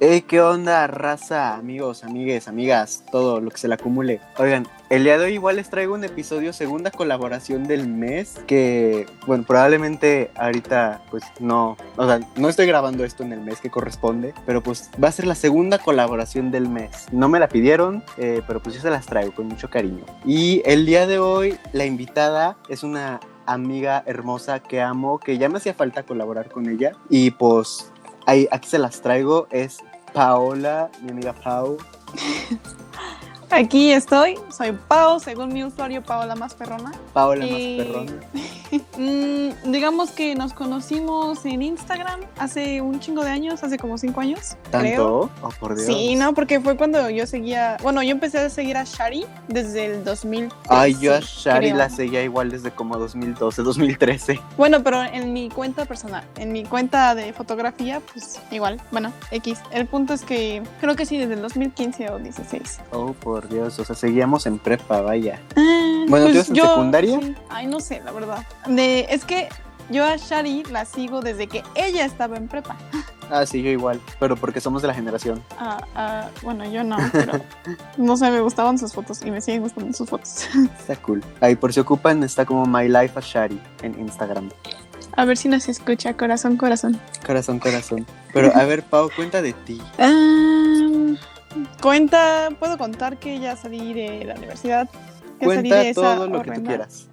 Hey, ¿qué onda, raza, amigos, amigues, amigas, todo lo que se le acumule? Oigan, el día de hoy igual les traigo un episodio, segunda colaboración del mes, que, bueno, probablemente ahorita, pues no, o sea, no estoy grabando esto en el mes que corresponde, pero pues va a ser la segunda colaboración del mes. No me la pidieron, eh, pero pues yo se las traigo con mucho cariño. Y el día de hoy, la invitada es una amiga hermosa que amo, que ya me hacía falta colaborar con ella, y pues... Ahí, aquí se las traigo, es Paola, mi amiga Pau. Aquí estoy, soy Pau, según mi usuario Paola Más Perrona. Paola Y- más perrona. Mm, digamos que nos conocimos en Instagram hace un chingo de años, hace como cinco años. creo. ¿Tanto? Oh, por Dios. Sí, no, porque fue cuando yo seguía, bueno, yo empecé a seguir a Shari desde el 2000. Ay, yo a Shari creo. la seguía igual desde como 2012, 2013. Bueno, pero en mi cuenta personal, en mi cuenta de fotografía, pues igual, bueno, X. El punto es que creo que sí, desde el 2015 o 16. Oh, por Dios, o sea, seguíamos en prepa, vaya. Ah, Bueno, ¿tú ibas en secundaria? sí. Ay, no sé, la verdad. De, es que yo a Shari la sigo desde que ella estaba en prepa. Ah, sí, yo igual, pero porque somos de la generación. Ah, ah, bueno, yo no, pero no sé, me gustaban sus fotos y me siguen gustando sus fotos. Está cool. Ahí, por si ocupan, está como My Life a Shari en Instagram. A ver si nos escucha, corazón, corazón. Corazón, corazón. Pero a ver, Pau, cuenta de ti. Cuenta, puedo contar que ya salí de la universidad. Que salí Cuenta de esa todo lo que tú quieras.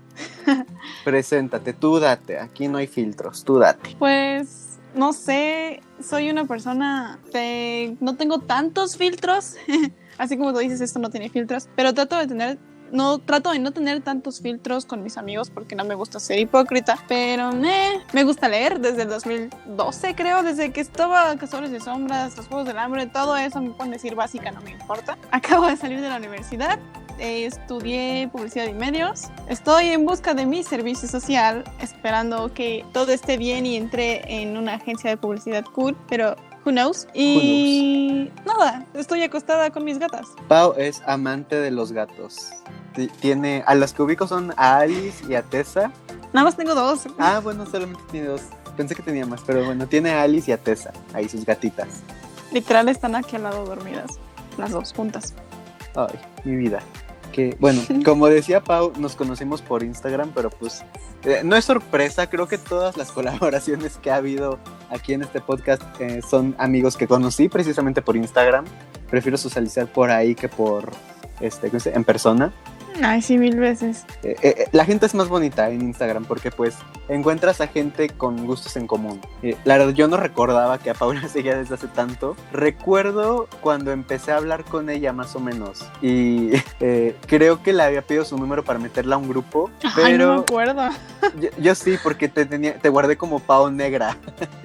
Preséntate, tú date. Aquí no hay filtros, tú date. Pues no sé, soy una persona de no tengo tantos filtros, así como tú dices esto no tiene filtros, pero trato de tener no trato de no tener tantos filtros con mis amigos porque no me gusta ser hipócrita, pero eh, me gusta leer desde el 2012 creo, desde que estaba Cazadores de Sombras, los Juegos del Hambre, todo eso me pueden decir básica, no me importa. Acabo de salir de la universidad, eh, estudié publicidad y medios. Estoy en busca de mi servicio social, esperando que todo esté bien y entré en una agencia de publicidad cool, pero who knows. Y nada, estoy acostada con mis gatas. Pau es amante de los gatos. Ti- Tiene, a las que ubico son a Alice y a Tessa. Nada más tengo dos. Ah, bueno, solamente tiene dos. Pensé que tenía más, pero bueno, tiene a Alice y a Tessa. Ahí sus gatitas. Literal están aquí al lado dormidas, las dos juntas. Ay, mi vida. Que, bueno, como decía Pau, nos conocimos por Instagram, pero pues eh, no es sorpresa, creo que todas las colaboraciones que ha habido aquí en este podcast eh, son amigos que conocí precisamente por Instagram. Prefiero socializar por ahí que por, este, en persona. Ay, sí, mil veces. Eh, eh, la gente es más bonita en Instagram porque pues encuentras a gente con gustos en común. Eh, la verdad yo no recordaba que a Paula seguía desde hace tanto. Recuerdo cuando empecé a hablar con ella más o menos y eh, creo que le había pedido su número para meterla a un grupo, Ay, no me pero acuerdo. yo, yo sí porque te, tenía, te guardé como Pau Negra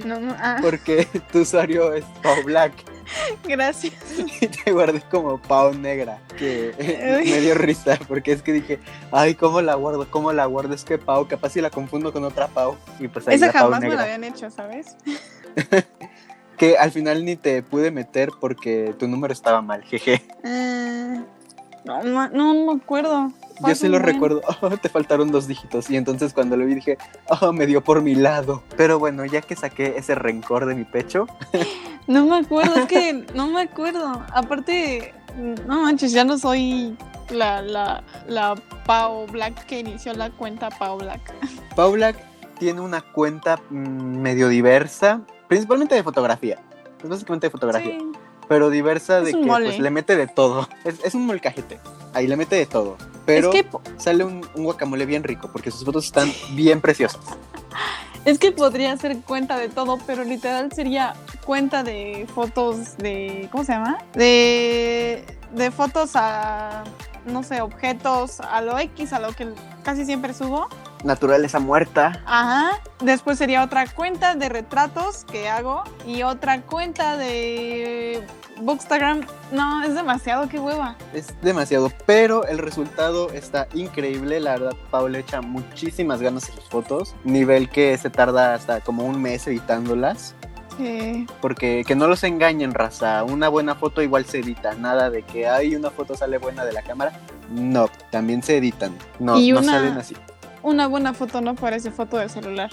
No, no, ah, porque tu usuario es Pau Black gracias. y te guardé como Pau Negra que eh, me dio risa porque es que dije ay cómo la guardo cómo la guardo es que Pau capaz si la confundo con otra Pau y pues ahí Esa la Pau jamás me Negra la habían hecho, ¿sabes? que al final ni te pude meter porque tu número estaba mal jeje no, ma- no, no me acuerdo. Yo sí lo recuerdo. Oh, te faltaron dos dígitos. Y entonces cuando lo vi dije oh me dio por mi lado pero bueno ya que saqué ese rencor de mi pecho. No me acuerdo, es que no me acuerdo. Aparte, no manches, ya no soy la, la, la Pau Black que inició la cuenta Pau Black. Pau Black tiene una cuenta mm, medio diversa principalmente de fotografía. Es básicamente de fotografía. Sí. Pero diversa Es de que pues, le mete de todo. Es, es un molcajete. Ahí le mete de todo. Pero Es, que, po- sale un, un guacamole bien rico porque sus fotos están bien preciosas. es que podría ser cuenta de todo, pero literal sería cuenta de fotos de. ¿Cómo se llama? De, de fotos a. No sé, objetos a lo X, a lo que casi siempre subo. Naturaleza muerta. Ajá. Después sería otra cuenta de retratos que hago y otra cuenta de Bookstagram. No, es demasiado, qué hueva. Es demasiado. Pero el resultado está increíble. La verdad, Pau le echa muchísimas ganas a sus fotos. Nivel que se tarda hasta como un mes editándolas. Sí. Porque que no los engañen, raza. Una buena foto igual se edita. Nada de que hay una foto sale buena de la cámara. No, también se editan. No, Y no una- salen así. Una buena foto no parece foto de celular.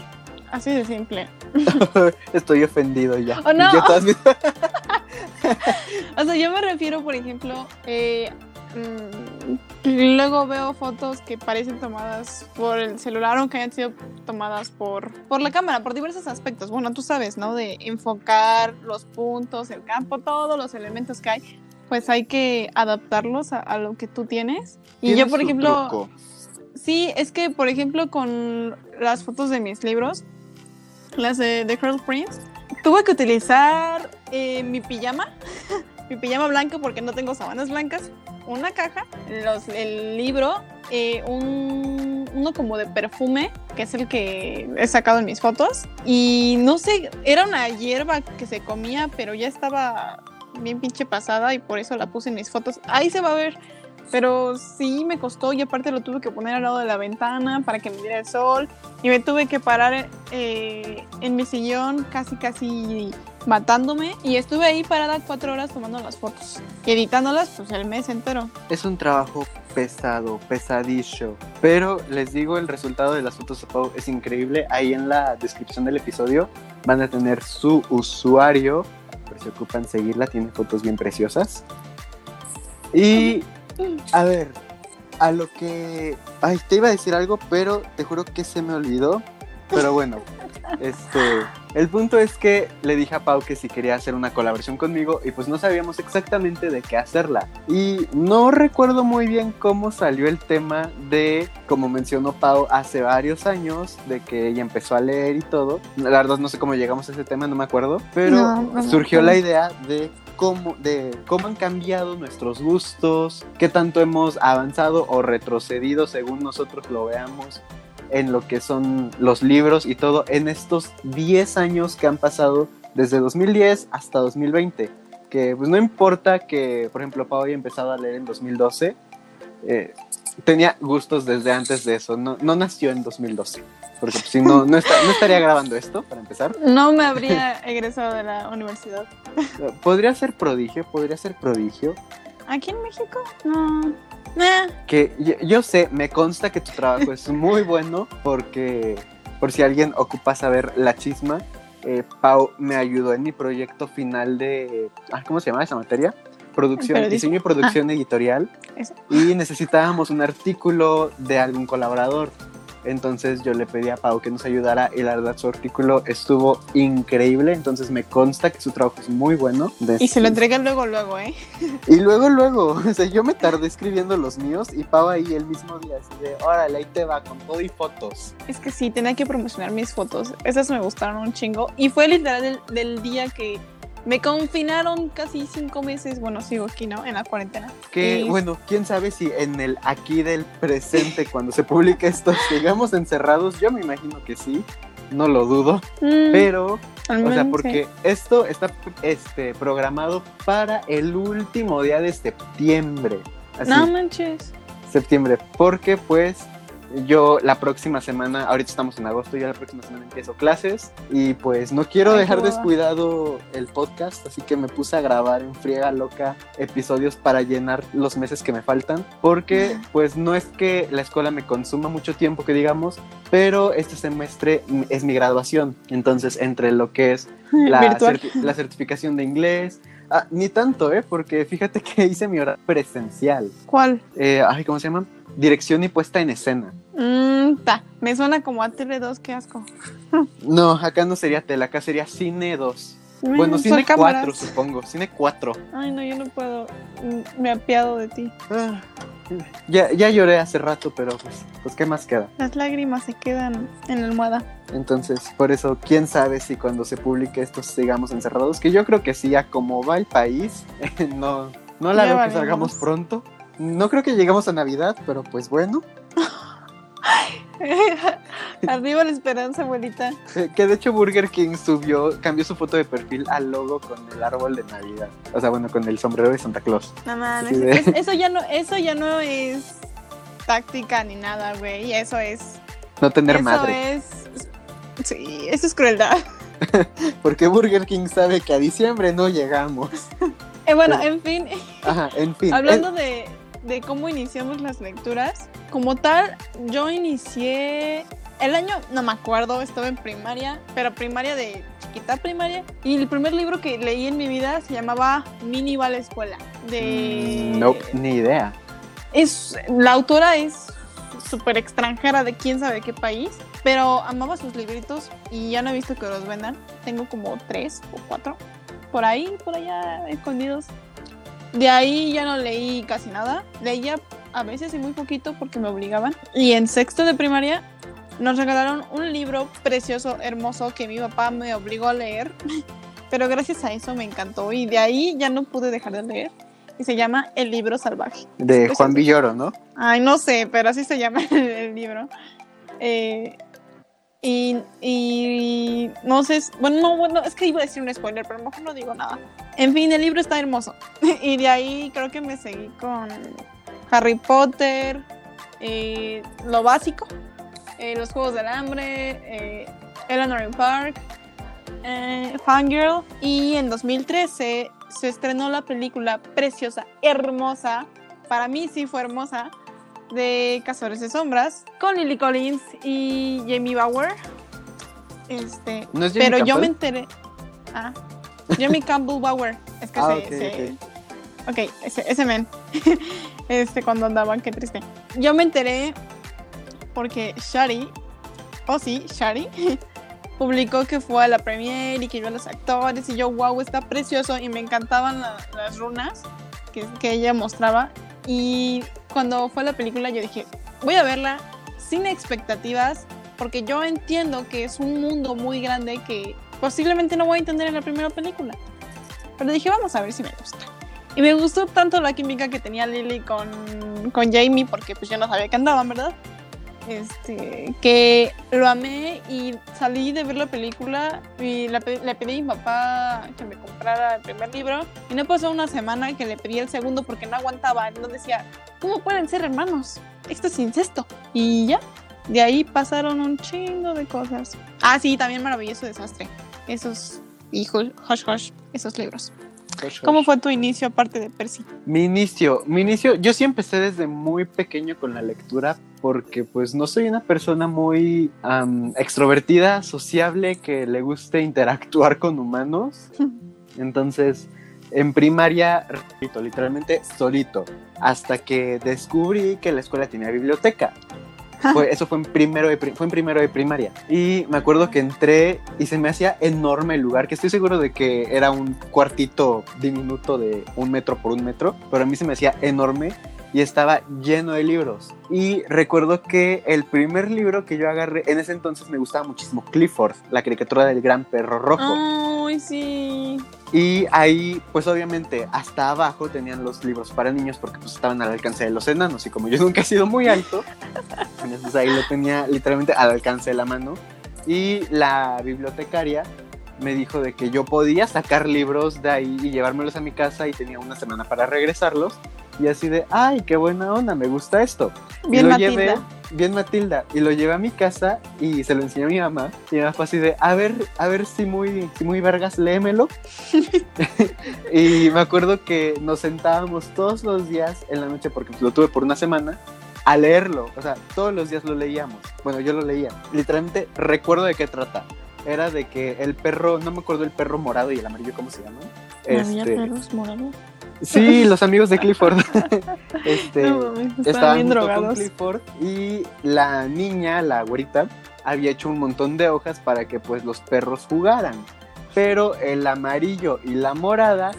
Así de simple. Estoy ofendido ya. Oh, no. Todas o sea, yo me refiero, por ejemplo, eh, mm, luego veo fotos que parecen tomadas por el celular o que hayan sido tomadas por, por la cámara, por diversos aspectos. Bueno, tú sabes, ¿no? De enfocar los puntos, el campo, todos los elementos que hay. Pues hay que adaptarlos a, a lo que tú tienes. Y yo, por ejemplo, truco. Sí, es que, por ejemplo, con las fotos de mis libros, las de The Cruel Prince, tuve que utilizar eh, mi pijama, mi pijama blanco porque no tengo sábanas blancas, una caja, el libro, eh, un, uno como de perfume, que es el que he sacado en mis fotos, y no sé, era una hierba que se comía, pero ya estaba bien pinche pasada y por eso la puse en mis fotos. Ahí se va a ver. Pero sí me costó y aparte lo tuve que poner al lado de la ventana para que me diera el sol y me tuve que parar eh, en mi sillón casi casi matándome y estuve ahí parada cuatro horas tomando las fotos y editándolas pues el mes entero. Es un trabajo pesado, pesadillo. Pero les digo, el resultado de las fotos de Pau es increíble. Ahí en la descripción del episodio van a tener su usuario. Por si ocupan seguirla, tiene fotos bien preciosas. Y a ver, a lo que. Ay, te iba a decir algo, pero te juro que se me olvidó. Pero bueno, este. El punto es que le dije a Pau que si quería hacer una colaboración conmigo y pues no sabíamos exactamente de qué hacerla. Y no recuerdo muy bien cómo salió el tema de, como mencionó Pau hace varios años, de que ella empezó a leer y todo. La verdad no sé cómo llegamos a ese tema, no me acuerdo. Pero No, no me surgió la idea de cómo, de cómo han cambiado nuestros gustos, qué tanto hemos avanzado o retrocedido según nosotros lo veamos en lo que son los libros y todo en estos 10 años que han pasado desde 2010 hasta 2020. Que pues no importa que, por ejemplo, Pau haya empezado a leer en 2012, eh, tenía gustos desde antes de eso, no, no nació en 2012. Porque pues, si no, no, está- no estaría grabando esto, para empezar. No me habría egresado de la universidad. Podría ser prodigio, podría ser prodigio. ¿Aquí en México? No. Nah. que yo, yo sé, me consta que tu trabajo es muy bueno porque, por si alguien ocupa saber la chisma, eh, Pau me ayudó en mi proyecto final de, ah, ¿cómo se llama esa materia? Producción, Periodismo. diseño y producción editorial Eso. y necesitábamos un artículo de algún colaborador. Entonces yo le pedí a Pau que nos ayudara y la verdad su artículo estuvo increíble, entonces me consta que su trabajo es muy bueno. Y se lo entregué luego, luego, ¿eh? Y luego, luego, o sea, yo me tardé escribiendo los míos y Pau ahí el mismo día, así de, órale, ahí te va, con todo y fotos. Es que sí, tenía que promocionar mis fotos. Esas me gustaron un chingo. Y fue literal del, del día que me confinaron casi cinco meses. Bueno, sigo aquí, ¿no? En la cuarentena. Que, Y- bueno, quién sabe si en el aquí del presente, cuando se publique esto, sigamos encerrados, yo me imagino que sí, no lo dudo, Mm, pero, o sea, porque esto está este, programado para el último día de septiembre. Así, No manches. septiembre, porque pues yo la próxima semana, ahorita estamos en agosto, ya la próxima semana empiezo clases y pues no quiero Ay, dejar descuidado el podcast, así que me puse a grabar en friega loca episodios para llenar los meses que me faltan, porque pues no es que la escuela me consuma mucho tiempo, que digamos, pero este semestre es mi graduación, entonces entre lo que es la, certi- la certificación de inglés, ah, ni tanto, ¿eh? Porque fíjate que hice mi hora presencial ¿Cuál? eh, ay, ¿cómo se llama? Dirección y puesta en escena. Mm, ta. Me suena como a Tele2, qué asco. No, acá no sería tele, acá sería cine 2. Bueno, Mm, son cine cámaras. 4, supongo. Cine 4. Ay, no, yo no puedo. Mm, Me apiado de ti. Ah, ya, ya lloré hace rato, pero pues, pues, ¿qué más queda? Las lágrimas se quedan en la almohada. Entonces, por eso, quién sabe si cuando se publique esto sigamos encerrados, que yo creo que sí, a como va el país, no, no la Ya veo que salgamos pronto. No creo que lleguemos a Navidad, pero pues bueno. Arriba la esperanza, abuelita. Eh, Que de hecho Burger King subió, cambió su foto de perfil al logo con el árbol de Navidad. O sea, bueno, con el sombrero de Santa Claus. No mames, Sí, de- es- eso ya no, eso ya no es táctica ni nada, güey. Eso es. No tener eso madre. es. Sí, eso es crueldad. Porque Burger King sabe que a diciembre no llegamos. Eh, bueno, Pero- en fin, Ajá, en fin. hablando Eh, de, de cómo iniciamos las lecturas, como tal, yo inicié el año no me acuerdo, estaba en primaria, pero primaria de chiquita primaria. Y el primer libro que leí en mi vida se llamaba Mini va a la escuela. De... Mm, No, ni idea. Es, la autora es súper extranjera de quién sabe qué país, pero amaba sus libritos y ya no he visto que los vendan. Tengo como tres o cuatro por ahí, por allá escondidos. De ahí ya no leí casi nada. Leía a veces y muy poquito porque me obligaban. Y en sexto de primaria nos regalaron un libro precioso, hermoso, que mi papá me obligó a leer. Pero gracias a eso me encantó y de ahí ya no pude dejar de leer. Y se llama El libro salvaje. De Juan. Villoro, ¿no? Ay, no sé, pero así se llama el, el libro. Eh, y, no sé, bueno, no, bueno, es que iba a decir un spoiler, pero mejor no digo nada. En fin, el libro está hermoso. y de ahí creo que me seguí con Harry Potter, eh, lo básico, eh, los Juegos del Hambre, eh, Eleanor in Park, eh, Fangirl. Y en 2013 se estrenó la película preciosa, hermosa, para mí sí fue hermosa, de Cazadores de Sombras, con Lily Collins y Jamie Bauer. Este, ¿No es Jamie pero yo me enteré. Ah, Jamie Campbell Bauer. Es que Ah, se, ok, se- ok, ese, ese men. este, cuando andaban, qué triste. Yo me enteré porque Shari, oh sí, Shari, publicó que fue a la premiere y que vio a los actores y yo, wow, está precioso y me encantaban la- las runas que, que ella mostraba. Y cuando fue la película yo dije, voy a verla sin expectativas porque yo entiendo que es un mundo muy grande que posiblemente no voy a entender en la primera película. Pero dije, vamos a ver si me gusta. Y me gustó tanto la química que tenía Lily con, con Jamie, porque pues yo no sabía que andaban, ¿verdad? Este, que lo amé y salí de ver la película y le pedí a mi papá que me comprara el primer libro y no pasó una semana que le pedí el segundo porque no aguantaba, no decía, ¿cómo pueden ser hermanos? Esto es incesto. Y ya, de ahí pasaron un chingo de cosas. Ah, sí, también Maravilloso Desastre. Esos, Hush Hush, Hush, esos libros. ¿Cómo fue tu inicio aparte de Percy? Mi inicio, mi inicio, yo sí empecé desde muy pequeño con la lectura porque pues no soy una persona muy extrovertida, sociable, que le guste interactuar con humanos. Entonces, en primaria, repito, literalmente solito, hasta que descubrí que la escuela tenía biblioteca. Fue- eso fue en, primero de, fue en primero de primaria. Y me acuerdo que entré y se me hacía enorme el lugar, que estoy seguro de que era un cuartito diminuto de un metro por un metro, pero a mí se me hacía enorme y estaba lleno de libros. Y recuerdo que el primer libro que yo agarré, en ese entonces me gustaba muchísimo Clifford, la caricatura del gran perro rojo. Ay, sí. Y ahí, pues obviamente, hasta abajo tenían los libros para niños porque pues estaban al alcance de los enanos. Y como yo nunca he sido muy alto, entonces ahí lo tenía literalmente al alcance de la mano. Y la bibliotecaria me dijo de que yo podía sacar libros de ahí y llevármelos a mi casa y tenía una semana para regresarlos. Y así de, ay, qué buena onda, me gusta esto. Y Bien lo Matilda. llevé, bien Matilda, y lo llevé a mi casa y se lo enseñé a mi mamá. Y mi mamá fue así de, a ver, a ver si muy, si muy vergas, léemelo. y me acuerdo que nos sentábamos todos los días en la noche, porque lo tuve por una semana, a leerlo. O sea, todos los días lo leíamos. Bueno, yo lo leía. Literalmente recuerdo de qué trata. Era de que el perro, no me acuerdo el perro morado y el amarillo, ¿cómo se llama? Había Este, perros morados. Sí, los amigos de Clifford. este, No, estaban bien junto con drogados. Clifford y la niña, la güerita, había hecho un montón de hojas para que pues los perros jugaran. Pero el amarillo y la morada,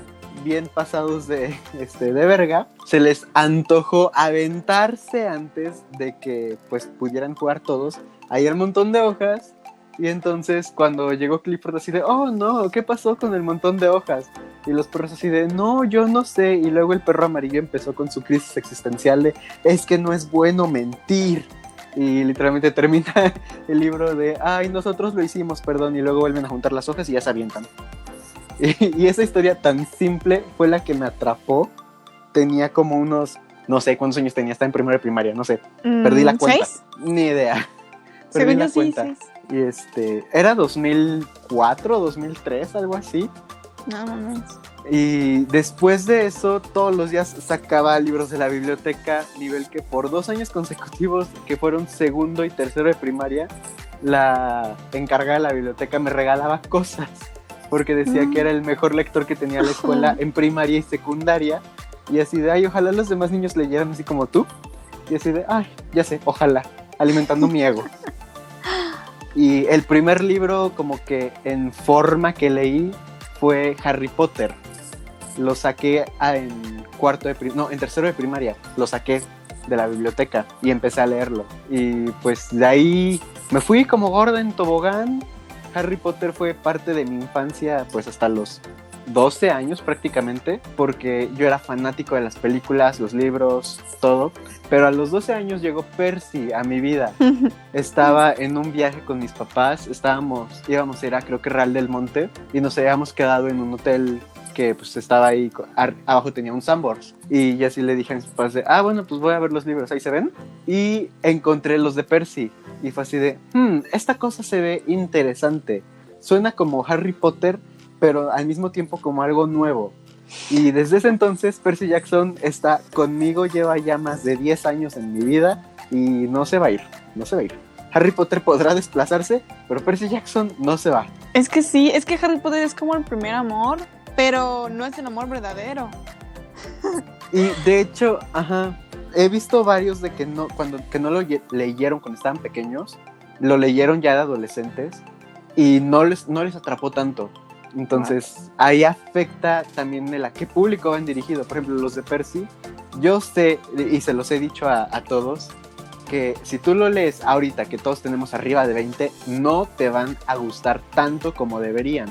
bien pasados de, este, de verga, se les antojó aventarse antes de que pues pudieran jugar todos. Ahí el montón de hojas. Y entonces cuando llegó Clifford así de, oh no, ¿qué pasó con el montón de hojas? Y los perros así de, no, yo no sé. Y luego el perro amarillo empezó con su crisis existencial de, es que no es bueno mentir. Y literalmente termina el libro de, ay, nosotros lo hicimos, perdón. Y luego vuelven a juntar las hojas y ya se avientan. Y, y esa historia tan simple fue la que me atrapó. Tenía como unos, no sé cuántos años tenía, estaba en primera primaria, no sé, perdí la Mm, cuenta. ¿Seis? Ni idea. Perdí Según la sí, cuenta. Y este, era 2004, 2003, algo así. No mames. Y después de eso, todos los días sacaba libros de la biblioteca, nivel que por dos años consecutivos, que fueron segundo y tercero de primaria, la encargada de la biblioteca me regalaba cosas, porque decía que era el mejor lector que tenía la escuela en primaria y secundaria. Y así de, ay, ojalá los demás niños leyeran así como tú. Y así de, ay, ya sé, ojalá, alimentando mi ego. Y el primer libro como que en forma que leí fue Harry Potter. Lo saqué en cuarto de no, en tercero de primaria. Lo saqué de la biblioteca y empecé a leerlo. Y pues de ahí me fui como gorda en tobogán. Harry Potter fue parte de mi infancia pues hasta los 12 años prácticamente, porque yo era fanático de las películas, los libros, todo. Pero a los 12 años llegó Percy a mi vida. Estaba en un viaje con mis papás, estábamos, íbamos a ir a creo que Real del Monte y nos habíamos quedado en un hotel que pues estaba ahí, abajo tenía un Sambors. Y ya así le dije a mis papás de, ah, bueno, pues voy a ver los libros, ahí se ven. Y encontré los de Percy. Y fue así de, hmm, esta cosa se ve interesante. Suena como Harry Potter, pero al mismo tiempo como algo nuevo. Y desde ese entonces Percy Jackson está conmigo, lleva ya más de 10 años en mi vida y no se va a ir, no se va a ir. Harry Potter podrá desplazarse, pero Percy Jackson no se va. Es que sí, es que Harry Potter es como el primer amor, pero no es el amor verdadero. Y de hecho, ajá, he visto varios de que no, cuando, que no lo leyeron cuando estaban pequeños, lo leyeron ya de adolescentes y no les, no les atrapó tanto. Entonces, ahí afecta también el a qué público van dirigido. Por ejemplo, los de Percy, yo sé, y se los he dicho a, a, todos, que si tú lo lees ahorita, que todos tenemos arriba de 20, no te van a gustar tanto como deberían.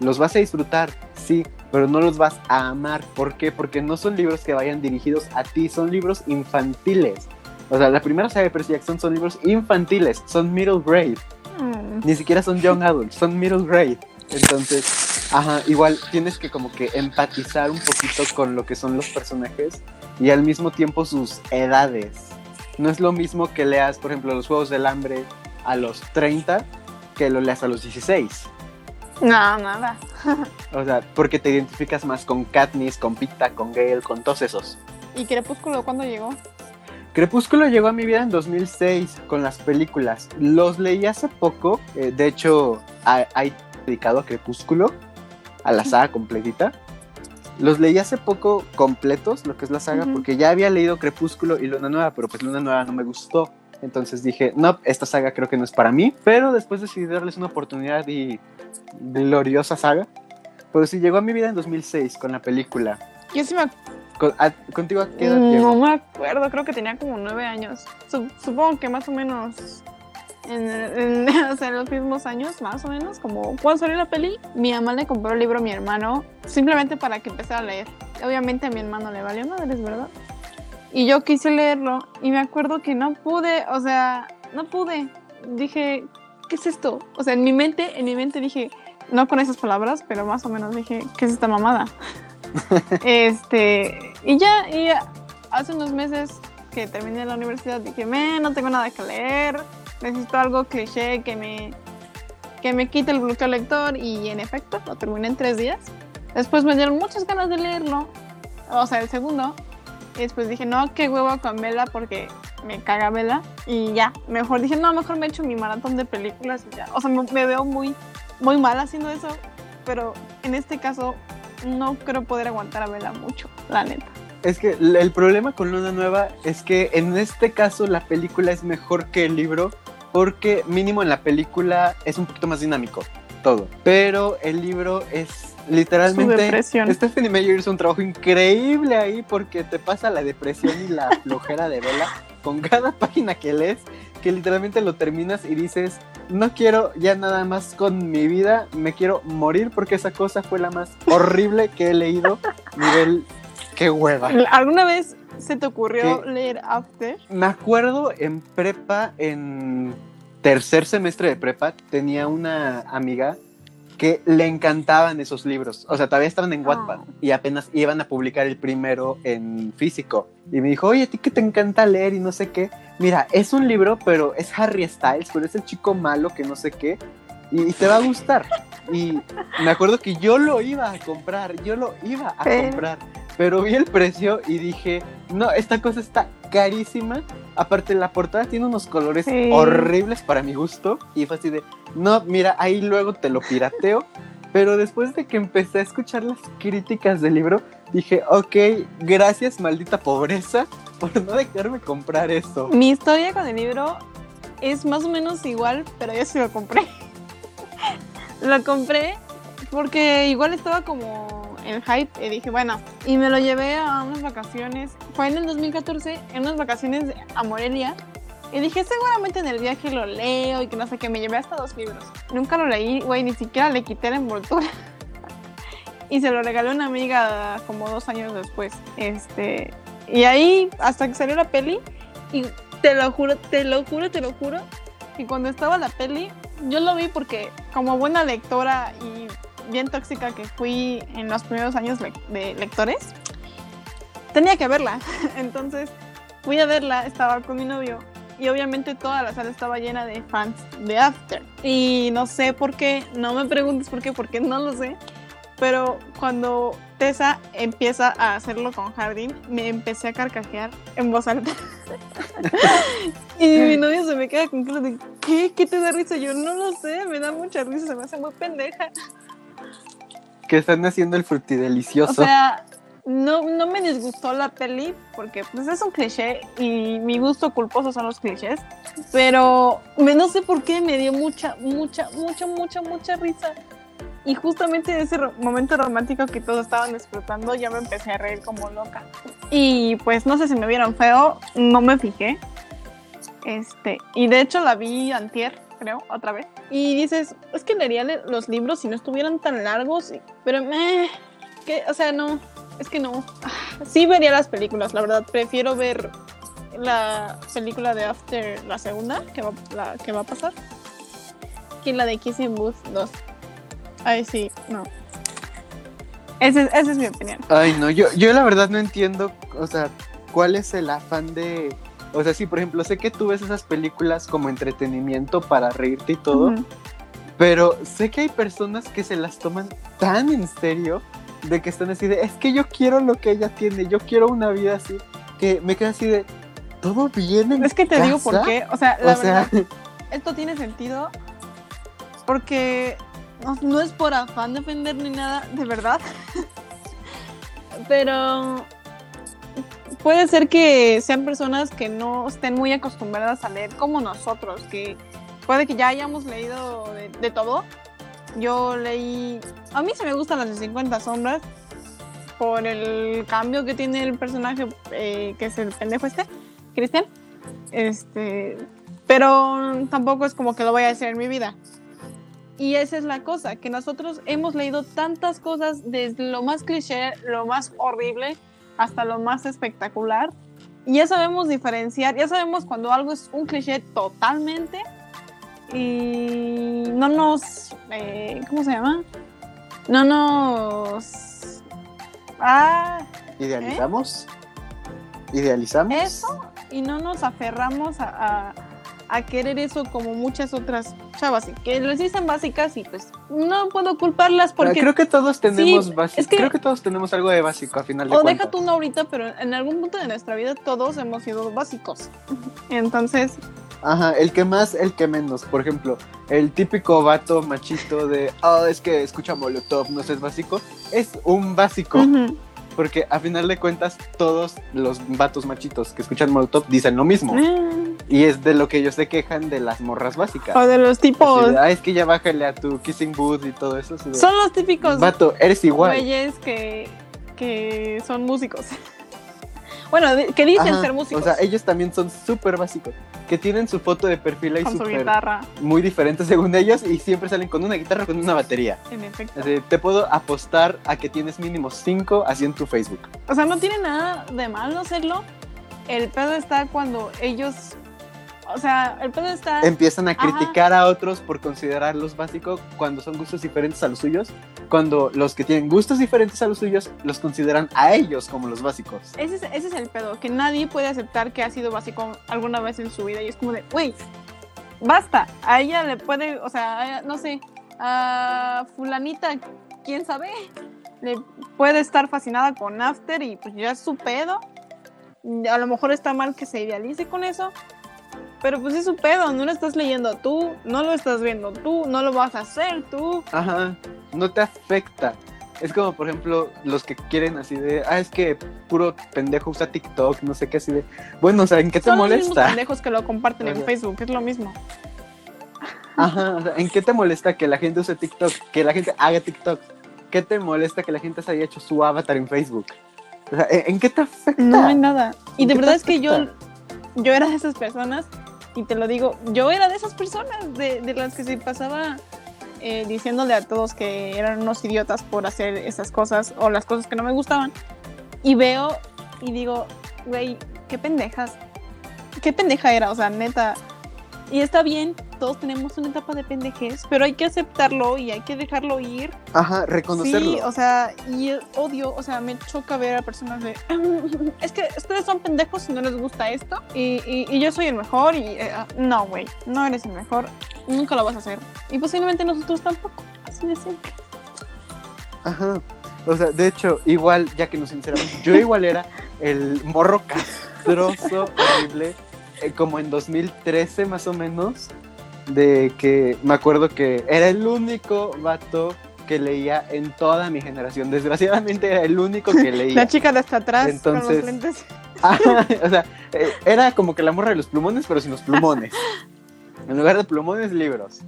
Los vas a disfrutar, sí, pero no los vas a amar. ¿Por qué? Porque no son libros que vayan dirigidos a ti, son libros infantiles. O sea, la primera saga de Percy Jackson son libros infantiles, son middle grade. Mm. Ni siquiera son young adults, son middle grade. Entonces, ajá, igual tienes que como que empatizar un poquito con lo que son los personajes y al mismo tiempo sus edades. No es lo mismo que leas, por ejemplo, los Juegos del Hambre a los 30 que lo leas a los 16. No, nada. o sea, porque te identificas más con Katniss, con Pita, con Gale, con todos esos. ¿Y Crepúsculo cuándo llegó? Crepúsculo llegó a mi vida en 2006 con las películas. Los leí hace poco. Eh, de hecho, hay dedicado a Crepúsculo, a la saga completita. Los leí hace poco completos, lo que es la saga, porque ya había leído Crepúsculo y Luna Nueva, pero pues Luna Nueva no me gustó. Entonces dije, no, esta saga creo que no es para mí, pero después decidí darles una oportunidad y gloriosa saga. Pero sí, llegó a mi vida en 2006 con la película. Yo sí me ¿Contigo a qué edad No me acuerdo, creo que tenía como nueve años. supongo que más o menos en, o sea, los mismos años, más o menos, como cuando salió la peli, mi mamá le compró el libro a mi hermano simplemente para que empezara a leer. Obviamente a mi hermano le valió madres, ¿verdad? Y yo quise leerlo y me acuerdo que no pude, o sea, no pude. Dije, ¿qué es esto? O sea, en mi mente, en mi mente dije, no con esas palabras, pero más o menos dije, ¿qué es esta mamada? este, y ya, y hace unos meses que terminé la universidad dije, me, no tengo nada que leer necesito algo cliché que me, que me quite el bloqueo lector y en efecto lo terminé en tres días. Después me dieron muchas ganas de leerlo, o sea, el segundo. Y después dije, no, qué huevo con Vela porque me caga Vela. Y ya, mejor dije, no, mejor me echo mi maratón de películas y ya. O sea, me, veo muy, muy mal haciendo eso, pero en este caso no creo poder aguantar a Vela mucho, la neta. Es que el problema con Luna Nueva es que en este caso la película es mejor que el libro porque mínimo en la película es un poquito más dinámico todo. Pero el libro es literalmente... Stephanie Meyer hizo un trabajo increíble ahí porque te pasa la depresión y la flojera de vela con cada página que lees, que literalmente lo terminas y dices, no quiero ya nada más con mi vida, me quiero morir porque esa cosa fue la más horrible que he leído. Nivel, qué hueva. ¿Alguna vez se te ocurrió leer After? Me acuerdo en prepa, en tercer semestre de prepa, tenía una amiga que le encantaban esos libros. O sea, todavía estaban en Wattpad ah. y apenas iban a publicar el primero en físico. Y me dijo, oye, a ti que te encanta leer y no sé qué. Mira, es un libro, pero es Harry Styles, pero es el chico malo que no sé qué. Y, te va a gustar. Y me acuerdo que yo lo iba a comprar, yo lo iba a Pero- comprar, pero vi el precio y dije, no, esta cosa está carísima. Aparte, la portada tiene unos colores Sí. horribles para mi gusto. Y fue así de, no, mira, ahí luego te lo pirateo. Pero después de que empecé a escuchar las críticas del libro, dije, ok, gracias, maldita pobreza, por no dejarme comprar eso. Mi historia con el libro es más o menos igual, pero yo sí lo compré. lo compré porque igual estaba como en hype y dije, bueno, y me lo llevé a unas vacaciones. Fue en el 2014, en unas vacaciones a Morelia. Y dije, seguramente en el viaje lo leo y que no sé qué, me llevé hasta dos libros. Nunca lo leí, güey, ni siquiera le quité la envoltura. y se lo regalé a una amiga como dos años después. Este, y ahí, hasta que salió la peli, y te lo juro, te lo juro, te lo juro, que cuando estaba la peli, yo lo vi porque como buena lectora y bien tóxica que fui en los primeros años le- de lectores, tenía que verla. Entonces fui a verla, estaba con mi novio y obviamente toda la sala estaba llena de fans de After. Y no sé por qué, no me preguntes por qué, porque no lo sé. Pero cuando Tessa empieza a hacerlo con Jardín, me empecé a carcajear en voz alta. y mi novio se me queda con cara de ¿qué? ¿Qué te da risa? Yo no lo sé, me da mucha risa, se me hace muy pendeja. Que están haciendo el O frutidelicioso. sea, no, no me disgustó la peli porque pues es un cliché y mi gusto culposo son los clichés, pero me, no sé por qué me dio mucha, mucha, mucha, mucha, mucha risa. Y justamente en ese momento romántico que todos estaban disfrutando, ya me empecé a reír como loca. Y pues no sé si me vieron feo, no me fijé. Este, y de hecho la vi antier, creo, otra vez. Y dices, es que leería le- los libros si no estuvieran tan largos, pero me... Que, o sea, no, es que no. Ah, Sí vería las películas, la verdad. Prefiero ver la película de After, la segunda, que va, la, que va a pasar, que la de Kissing Booth 2. Ay, sí, no. Ese, es- esa es mi opinión. Ay, no, yo, yo la verdad no entiendo, o sea, cuál es el afán de... O sea, sí, por ejemplo, sé que tú ves esas películas como entretenimiento para reírte y todo, pero sé que hay personas que se las toman tan en serio de que están así de, es que yo quiero lo que ella tiene, yo quiero una vida así, que me queda así de, ¿todo bien en Es que te digo casa?" por qué. O sea, la O sea, verdad, esto tiene sentido porque no, no es por afán de ofender ni nada, de verdad. Pero puede ser que sean personas que no estén muy acostumbradas a leer como nosotros, que puede que ya hayamos leído de, todo. Yo leí, a mí se me gustan las de 50 sombras por el cambio que tiene el personaje eh, que es el pendejo este, Cristian. Este, pero tampoco es como que lo voy a hacer en mi vida. Y esa es la cosa, que nosotros hemos leído tantas cosas desde lo más cliché, lo más horrible, hasta lo más espectacular. Y ya sabemos diferenciar, ya sabemos cuando algo es un cliché totalmente y no nos, eh, ¿cómo se llama? No nos... Ah, ¿idealizamos? ¿Idealizamos? eso y no nos aferramos a, a- a querer eso como muchas otras chavas y que les dicen básicas y pues no puedo culparlas porque creo que todos tenemos Sí, básico, es que- creo que todos tenemos algo de básico a final de o cuentas. deja tú no ahorita pero en algún punto de nuestra vida todos hemos sido básicos entonces Ajá, el que más, el que menos. Por ejemplo, el típico vato machito de, oh, es que escucha Molotov, no sé, es básico. Es un básico. Porque a final de cuentas todos los vatos machitos que escuchan Molotov dicen lo mismo. Y es de lo que ellos se quejan de las morras básicas. o de los tipos de, ah, es que ya bájale a tu kissing booth y todo eso. de, son los típicos Vato, eres igual. güeyes que, que son músicos bueno que dicen Ajá, ser músicos O sea, ellos también son súper básicos. Que tienen su foto de perfil ahí con su guitarra muy diferente según ellos y siempre salen con una guitarra con una batería. en efecto Así, te puedo apostar a que tienes mínimo 5 así en tu Facebook. O sea, no tiene nada de malo hacerlo. El pedo está cuando ellos. O sea, el pedo está. Empiezan a Ajá. criticar a otros por considerarlos básicos cuando son gustos diferentes a los suyos. Cuando los que tienen gustos diferentes a los suyos los consideran a ellos como los básicos. Ese es, ese es el pedo, que nadie puede aceptar que ha sido básico alguna vez en su vida. Y es como de, güey, basta. A ella le puede, o sea, ella- no sé. a fulanita, quién sabe, le puede estar fascinada con After y pues ya es su pedo. A lo mejor está mal que se idealice con eso, pero pues es su pedo, no lo estás leyendo tú, no lo estás viendo tú, no lo vas a hacer tú. Ajá, no te afecta. Es como, por ejemplo, los que quieren así de, ah, es que puro pendejo usa TikTok, no sé qué, así de, bueno, o sea, ¿en qué te Son los mismos molesta? pendejos que lo comparten en. Facebook, es lo mismo. Ajá, o sea, ¿en qué te molesta que la gente use TikTok? Que la gente haga TikTok. ¿Qué te molesta que la gente se haya hecho su avatar en Facebook? O sea, ¿en en qué te afecta? No hay nada. Y ¿En de verdad es que yo, yo era de esas personas, y te lo digo, yo era de esas personas, de, de las que se pasaba eh, diciéndole a todos que eran unos idiotas por hacer esas cosas o las cosas que no me gustaban. Y veo y digo, güey, qué pendejas. Qué pendeja era, o sea, neta. Y está bien, todos tenemos una etapa de pendejez, pero hay que aceptarlo y hay que dejarlo ir. Ajá, reconocerlo. Sí, o sea, y odio, o sea, me choca ver a personas de. Es que ustedes son pendejos y no les gusta esto. Y, y- y yo soy el mejor. Y eh, ah, no, güey, no eres el mejor. Nunca lo vas a hacer. Y posiblemente nosotros tampoco. Así de simple. Ajá. O sea, de hecho, igual, ya que nos sinceramos, yo igual era el morro castroso, horrible, eh, como en 2013 más o menos, de que me acuerdo que era el único vato que leía en toda mi generación. Desgraciadamente era el único que leía. La chica de hasta atrás con Entonces- los lentes. Ajá, o sea, eh, era como que la morra de los plumones, pero sin los plumones. En lugar de plumones, libros.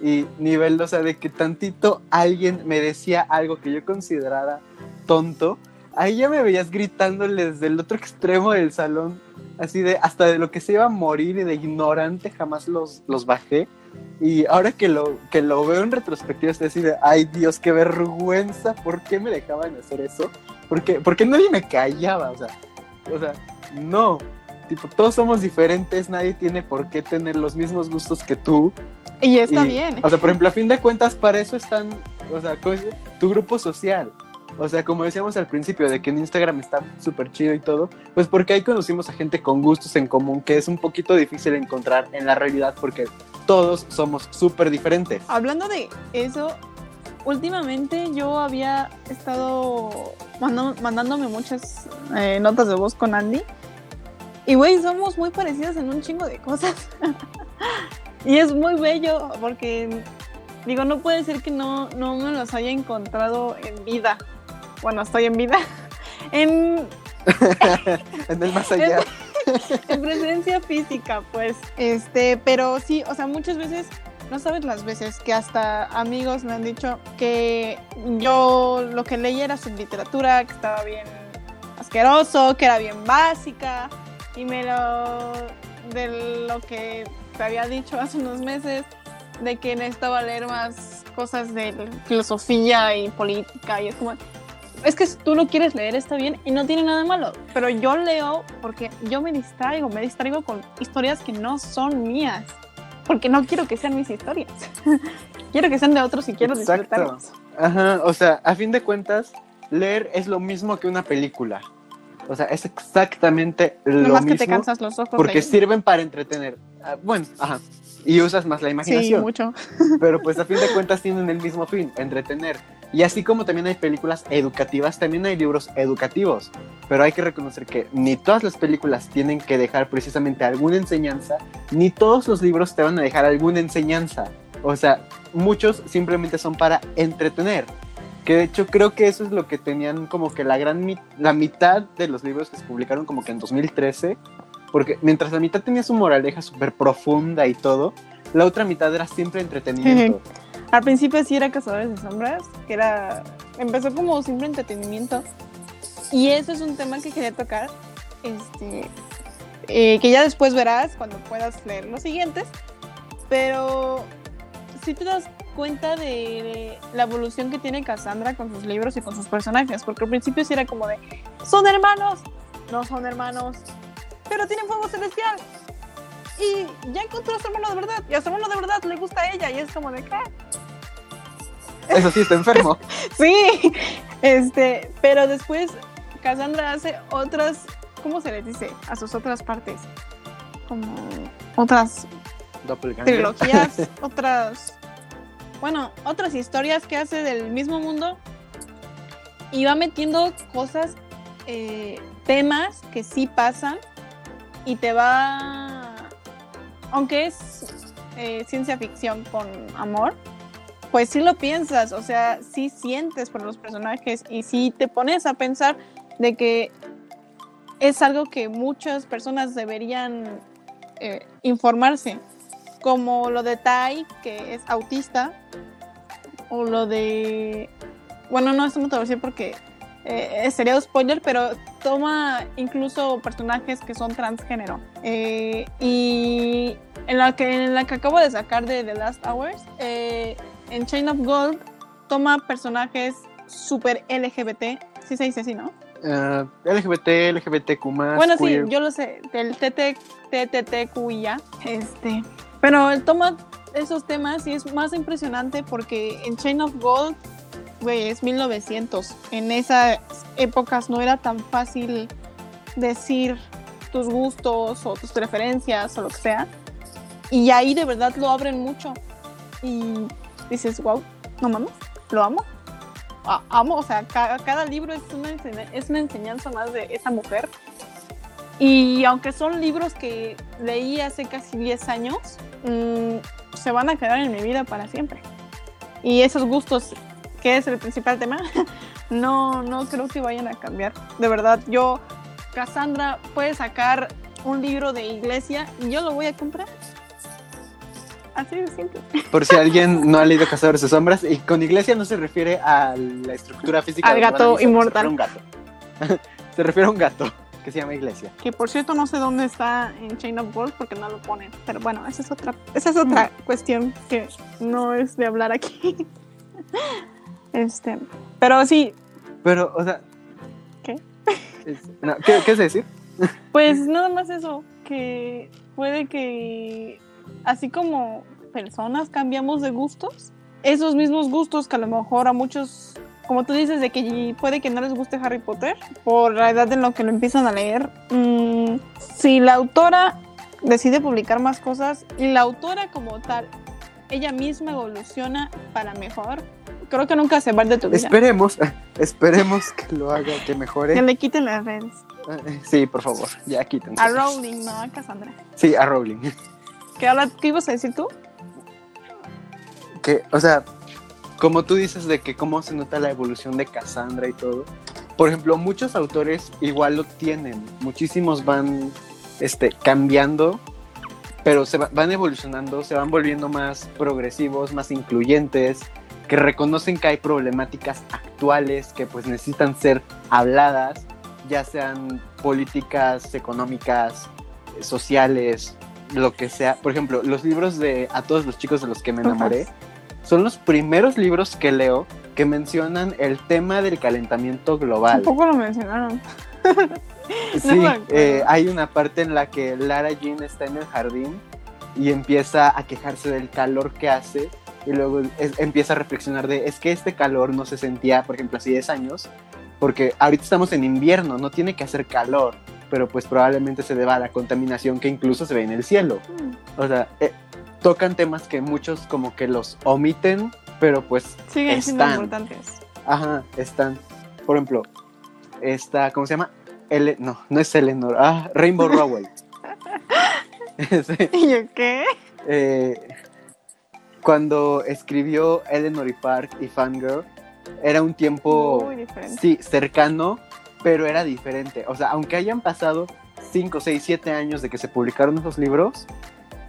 Y nivel, o sea, de que tantito alguien me decía algo que yo considerara tonto, ahí ya me veías gritándole desde el otro extremo del salón, así de hasta de lo que se iba a morir y de ignorante jamás los, los bajé. Y ahora que lo, que lo veo en retrospectiva, estoy así de, ay Dios, qué vergüenza, ¿por qué me dejaban hacer eso? Porque, porque nadie me callaba, o sea, o sea, no. Tipo, todos somos diferentes, nadie tiene por qué tener los mismos gustos que tú. Y está Y, bien. O sea, por ejemplo, a fin de cuentas, para eso están, o sea, tu grupo social. O sea, como decíamos al principio, de que en Instagram está súper chido y todo, pues porque ahí conocimos a gente con gustos en común que es un poquito difícil encontrar en la realidad porque todos somos súper diferentes. Hablando de eso, últimamente yo había estado mandándome muchas eh, notas de voz con Andy. Y güey, somos muy parecidas en un chingo de cosas. y es muy bello porque, digo, no puede ser que no, no me los haya encontrado en vida. Bueno, estoy en vida. En, en el más allá. en presencia física, pues. Este, pero sí, o sea, muchas veces, no sabes las veces que hasta amigos me han dicho que yo lo que leí era subliteratura, que estaba bien asqueroso, que era bien básica, y me lo. de lo que te había dicho hace unos meses, de que necesitaba leer más cosas de filosofía y política, y es como. Es que tú lo quieres leer está bien y no tiene nada de malo, pero yo leo porque yo me distraigo, me distraigo con historias que no son mías, porque no quiero que sean mis historias. quiero que sean de otros y quiero Exacto. disfrutarlas. Ajá, o sea, a fin de cuentas, leer es lo mismo que una película. O sea, es exactamente lo Nomás que mismo te cansas los ojos. porque sirven para entretener. Ah, bueno, ajá. Y usas más la Sí, imaginación. mucho. pero pues a fin de cuentas tienen el mismo fin, entretener. Y así como también hay películas educativas, también hay libros educativos. Pero hay que reconocer que ni todas las películas tienen que dejar precisamente alguna enseñanza, ni todos los libros te van a dejar alguna enseñanza. O sea, muchos simplemente son para entretener. Que de hecho creo que eso es lo que tenían como que la gran mi- la mitad de los libros que se publicaron como que en 2013. Porque mientras la mitad tenía su moraleja súper profunda y todo, la otra mitad era siempre entretenimiento. Al principio sí era Cazadores de Sombras, que era. Empezó como simple entretenimiento. Y eso es un tema que quería tocar. Este. eh, que ya después verás cuando puedas leer los siguientes. Pero. Si te das cuenta de, de la evolución que tiene Cassandra con sus libros y con sus personajes. Porque al principio sí era como de. Son hermanos. No son hermanos. Pero tienen fuego celestial. Y ya encontró a su hermano de verdad. Y a su hermano de verdad le gusta a ella. Y es como de ¿qué? Eso sí, está enfermo. Sí, este, pero después Cassandra hace otras, ¿cómo se les dice? A sus otras partes. Como otras trilogías, otras bueno, otras historias que hace del mismo mundo y va metiendo cosas, eh, temas que sí pasan y te va, aunque es eh, ciencia ficción con amor, pues sí lo piensas, o sea, sí sientes por los personajes y sí te pones a pensar de que es algo que muchas personas deberían eh, informarse, como lo de Tai, que es autista, o lo de... Bueno, no, esto no te porque eh, sería un spoiler, pero toma incluso personajes que son transgénero. Eh, y en la, que, en la que acabo de sacar de The Last Hours, eh, en Chain of Gold toma personajes super LGBT, sí se dice así, ¿no? Uh, LGBT, LGBTQ+. Bueno, queer. sí, yo lo sé, del TT, TTTQIA, este... Pero él toma esos temas y es más impresionante porque en Chain of Gold güey, es 1900. En esas épocas no era tan fácil decir tus gustos o tus preferencias o lo que sea. Y ahí de verdad lo abren mucho. Y dices, wow, no mames, lo amo. amo, o sea, cada, libro es una, es una enseñanza más de esa mujer. Y aunque son libros que leí hace casi 10 años, mmm, se van a quedar en mi vida para siempre. Y esos gustos que es el principal tema, no, no creo que vayan a cambiar. De verdad, yo, Cassandra puede sacar un libro de iglesia y yo lo voy a comprar. Así de simple. Por si alguien no ha leído Cazadores de Sombras, y con iglesia no se refiere a la estructura física. Al gato inmortal. Se refiere a un gato. se refiere a un gato que se llama iglesia. Que por cierto no sé dónde está en Chain of Gold porque no lo ponen. Pero bueno, esa es otra, esa es otra mm. cuestión que no es de hablar aquí. Este, pero sí. Pero, o sea. ¿Qué? ¿qué, ¿Qué es decir? Pues nada más eso, que puede que así como personas cambiamos de gustos, esos mismos gustos que a lo mejor a muchos, como tú dices, de que puede que no les guste Harry Potter por la edad en la que lo empiezan a leer, mm, si la autora decide publicar más cosas y la autora como tal, ella misma evoluciona para mejor, creo que nunca se va de tu vida. Esperemos, esperemos que lo haga, que mejore. Que le quiten las redes. Eh, sí, por favor, ya quiten. A Rowling, no a Cassandra. Sí, a Rowling. ¿Qué, habla, ¿Qué ibas a decir tú? Que, o sea, como tú dices de que cómo se nota la evolución de Cassandra y todo. Por ejemplo, muchos autores igual lo tienen. Muchísimos van este, cambiando, pero se van evolucionando, se van volviendo más progresivos, más incluyentes, que reconocen que hay problemáticas actuales que pues necesitan ser habladas, ya sean políticas, económicas, sociales, lo que sea. Por ejemplo, los libros de A todos los chicos de los que me enamoré son los primeros libros que leo que mencionan el tema del calentamiento global. Tampoco lo mencionaron. sí, eh, hay una parte en la que Lara Jean está en el jardín y empieza a quejarse del calor que hace y luego empieza a reflexionar de, es que este calor no se sentía, por ejemplo, hace 10 años, porque ahorita estamos en invierno, no tiene que hacer calor, pero pues probablemente se deba a la contaminación que incluso se ve en el cielo. Mm. O sea, eh, tocan temas que muchos como que los omiten, pero pues siguen siendo importantes. Ajá, están. Por ejemplo, esta, ¿cómo se llama? Ele no, no es Eleanor, ah, Rainbow Rowell. ¿Y qué? Eh, cuando escribió Eleanor y Park y Fangirl, era un tiempo sí, cercano, pero era diferente. O sea, aunque hayan pasado 5, 6, 7 años de que se publicaron esos libros,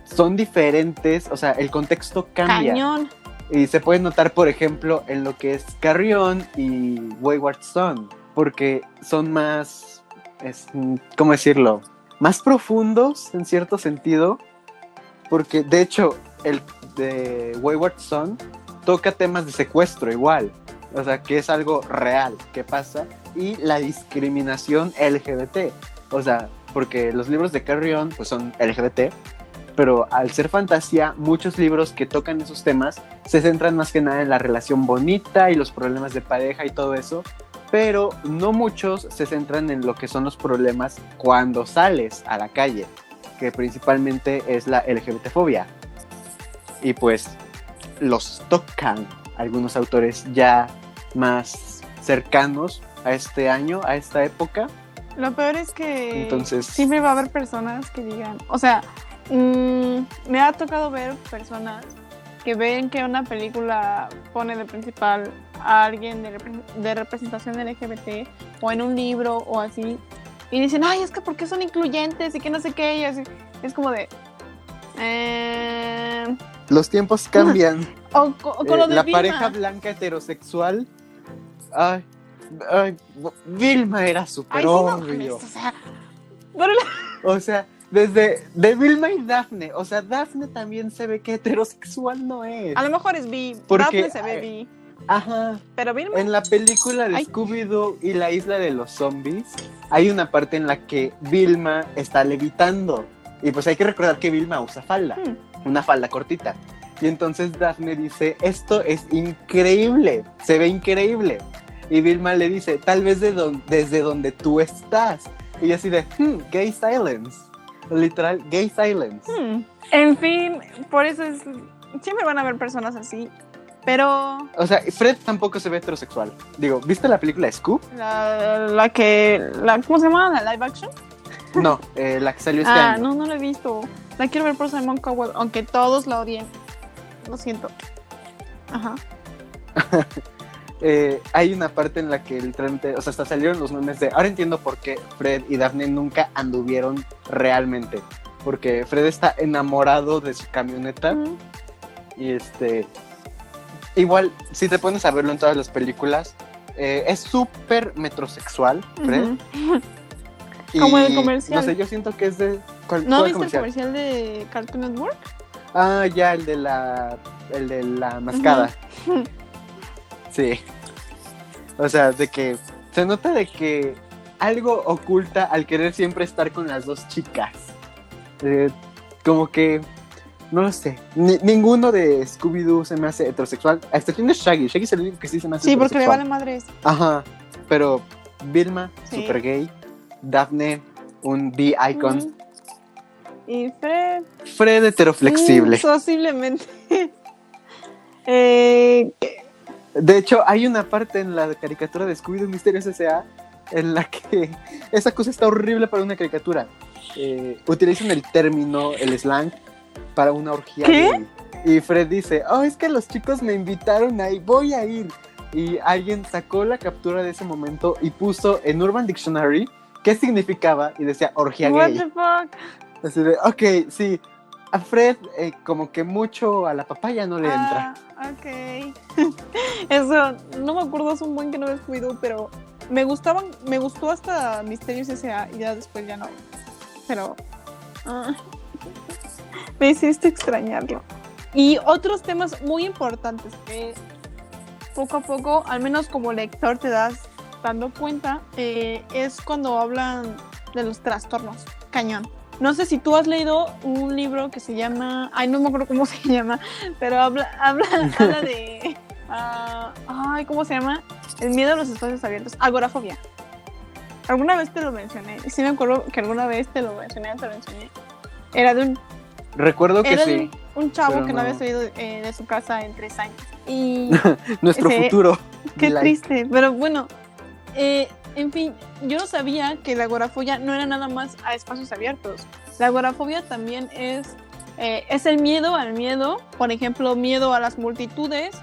son diferentes, o sea, el contexto cambia. Cañón. Y se puede notar, por ejemplo, en lo que es Carrion y Wayward Son, porque son más, es, ¿cómo decirlo? Más profundos en cierto sentido, porque de hecho el de Wayward Son toca temas de secuestro igual, o sea, que es algo real que pasa, y la discriminación LGBT, o sea, porque los libros de Carrion pues son LGBT, pero al ser fantasía, muchos libros que tocan esos temas se centran más que nada en la relación bonita y los problemas de pareja y todo eso, pero no muchos se centran en lo que son los problemas cuando sales a la calle, que principalmente es la LGBT-fobia. Y pues los tocan algunos autores ya más cercanos a este año, a esta época. Lo peor es que Entonces- siempre va a haber personas que digan, o sea, mm, me ha tocado ver personas que ven que una película pone de principal a alguien de, repre- de representación LGBT o en un libro o así y dicen, ay, es que porque son incluyentes y que no sé qué y así. Es como de... eh, Los tiempos cambian. o, co- o con Eh, lo de la Vilma. pareja blanca heterosexual. Ay, ay, Vilma era súper Ay, sí, no obvio. o sea, pero la- O sea, desde de Vilma y Daphne. O sea, Daphne también se ve que heterosexual no es. a lo mejor es bi, Porque, Daphne se ve bi, Ajá. pero Vilma En la película de. Scooby-Doo y la isla de los zombies, hay una parte en la que Vilma está levitando. Y pues hay que recordar que Vilma usa falda, Hmm. Una falda cortita. Y entonces Daphne dice, esto es increíble, se ve increíble. Y Vilma le dice, tal vez de don- desde donde tú estás. Y así de, "Hmm, gay silence. Literal, gay silence. Hmm. En fin, por eso es. Siempre van a haber personas así. Pero O sea, Fred tampoco se ve heterosexual. Digo, ¿viste la película Scoop? la, la que. La, ¿Cómo se llama? ¿La live action? No, eh, la que salió este ah, año. no, no la he visto. La quiero ver por Simon Cowell, aunque todos la odien. Lo siento. Ajá. eh, hay una parte en la que literalmente, o sea, hasta salieron los memes de, ahora entiendo por qué Fred y Daphne nunca anduvieron realmente, porque Fred está enamorado de su camioneta y este, igual, si te pones a verlo en todas las películas, eh, es súper metrosexual, Fred. y, Como el comercial. No sé, yo siento que es de... ¿cuál- ¿No cuál viste el comercial de Cartoon Network? Ah, ya, el de la, el de la mascada. Sí. O sea, de que se nota de que algo oculta al querer siempre estar con las dos chicas. Eh, como que, no lo sé, ni- ninguno de Scooby-Doo se me hace heterosexual, a excepción de Shaggy. Shaggy es el único que sí se me hace Sí, porque le heterosexual. vale madres. Ajá, pero Vilma, Sí. super gay. Daphne, un B-icon. Ujú. Y Fred. Fred, heteroflexible. Mm, posiblemente. eh, De hecho, hay una parte en la caricatura de Scooby-Doo Misterios S.A. en la que esa cosa está horrible para una caricatura. Eh, utilizan el término, el slang, para una orgía. ¿Qué? Y Fred dice, oh, es que los chicos me invitaron ahí, voy a ir. Y alguien sacó la captura de ese momento y puso en Urban Dictionary qué significaba y decía orgía what gay. the fuck. Así de, ok, sí. A Fred, eh, como que mucho a la papaya no le entra. Ah, ok. Eso, no me acuerdo, es un buen que no he Scooby-Doo, pero me gustaban, me gustó hasta Misterios S.A. y ya después ya no. Pero ah, me hiciste extrañarlo. Y otros temas muy importantes que poco a poco, al menos como lector te das dando cuenta, eh, es cuando hablan de los trastornos. Cañón. No sé si tú has leído un libro que se llama, ay, no me acuerdo cómo se llama, pero habla, habla, habla de, ah, ay, ¿cómo se llama? El miedo a los espacios abiertos, agorafobia. Alguna vez te lo mencioné, sí me acuerdo que alguna vez te lo mencioné, te lo enseñé. Era de un, Recuerdo que era sí, de un chavo que no, no. había salido eh, de su casa en tres años. Y nuestro ese- futuro. Qué Like. triste, pero bueno, eh, en fin, yo no sabía que la agorafobia no era nada más a espacios abiertos. La agorafobia también es, eh, es el miedo al miedo, por ejemplo, miedo a las multitudes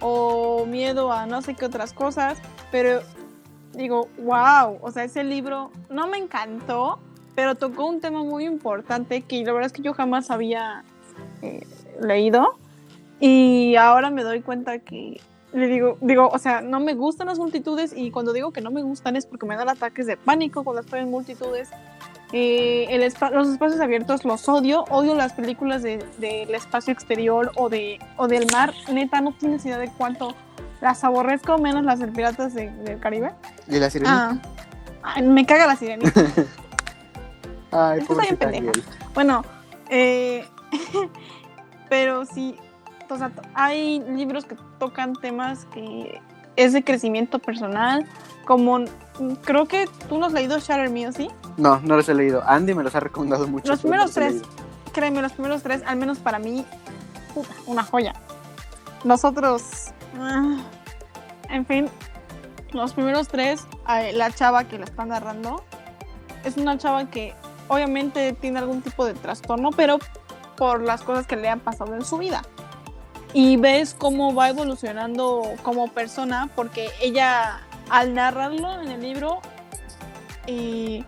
o miedo a no sé qué otras cosas, pero digo, wow, o sea, ese libro no me encantó, pero tocó un tema muy importante que la verdad es que yo jamás había eh, leído y ahora me doy cuenta que le digo, digo, o sea, no me gustan las multitudes y cuando digo que no me gustan es porque me dan ataques de pánico cuando estoy en multitudes. Eh, el espa- los espacios abiertos los odio, odio las películas de- del espacio exterior o, de, o del mar. Neta, no tienes idea de cuánto las aborrezco, menos las de Piratas de- del Caribe. ¿Y la sirenita? Ah, me caga la sirenita. Ay, Esta está bien pendeja. Bueno, eh, pero sí, o sea, to- hay libros que tocan temas que es de crecimiento personal, como mm, creo que tú no has leído Shatter Me, ¿o ¿sí? No, no los he leído. Andy me los ha recomendado mucho. Los primeros los tres, créeme, los primeros tres, al menos para mí, puta, una joya. nosotros, ah, en fin, los primeros tres, la chava que la está narrando, es una chava que obviamente tiene algún tipo de trastorno, pero por las cosas que le han pasado en su vida. Y ves cómo va evolucionando como persona, porque ella al narrarlo en el libro, y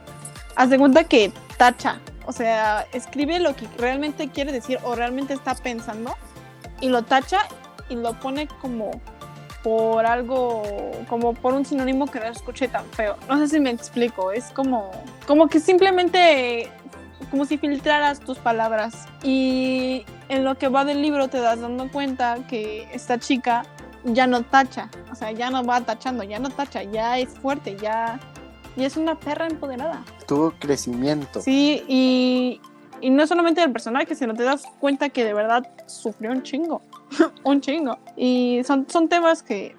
hace cuenta que tacha, o sea, escribe lo que realmente quiere decir o realmente está pensando, y lo tacha y lo pone como por algo, como por un sinónimo que no escuche tan feo. No sé si me explico, es como, como que simplemente, como si filtraras tus palabras. Y en lo que va del libro te das dando cuenta que esta chica ya no tacha, o sea, ya no va tachando, ya no tacha, ya es fuerte, ya, ya es una perra empoderada. Tuvo crecimiento. Sí, y, y no solamente del personaje, sino te das cuenta que de verdad sufrió un chingo. un chingo. Y son, son temas que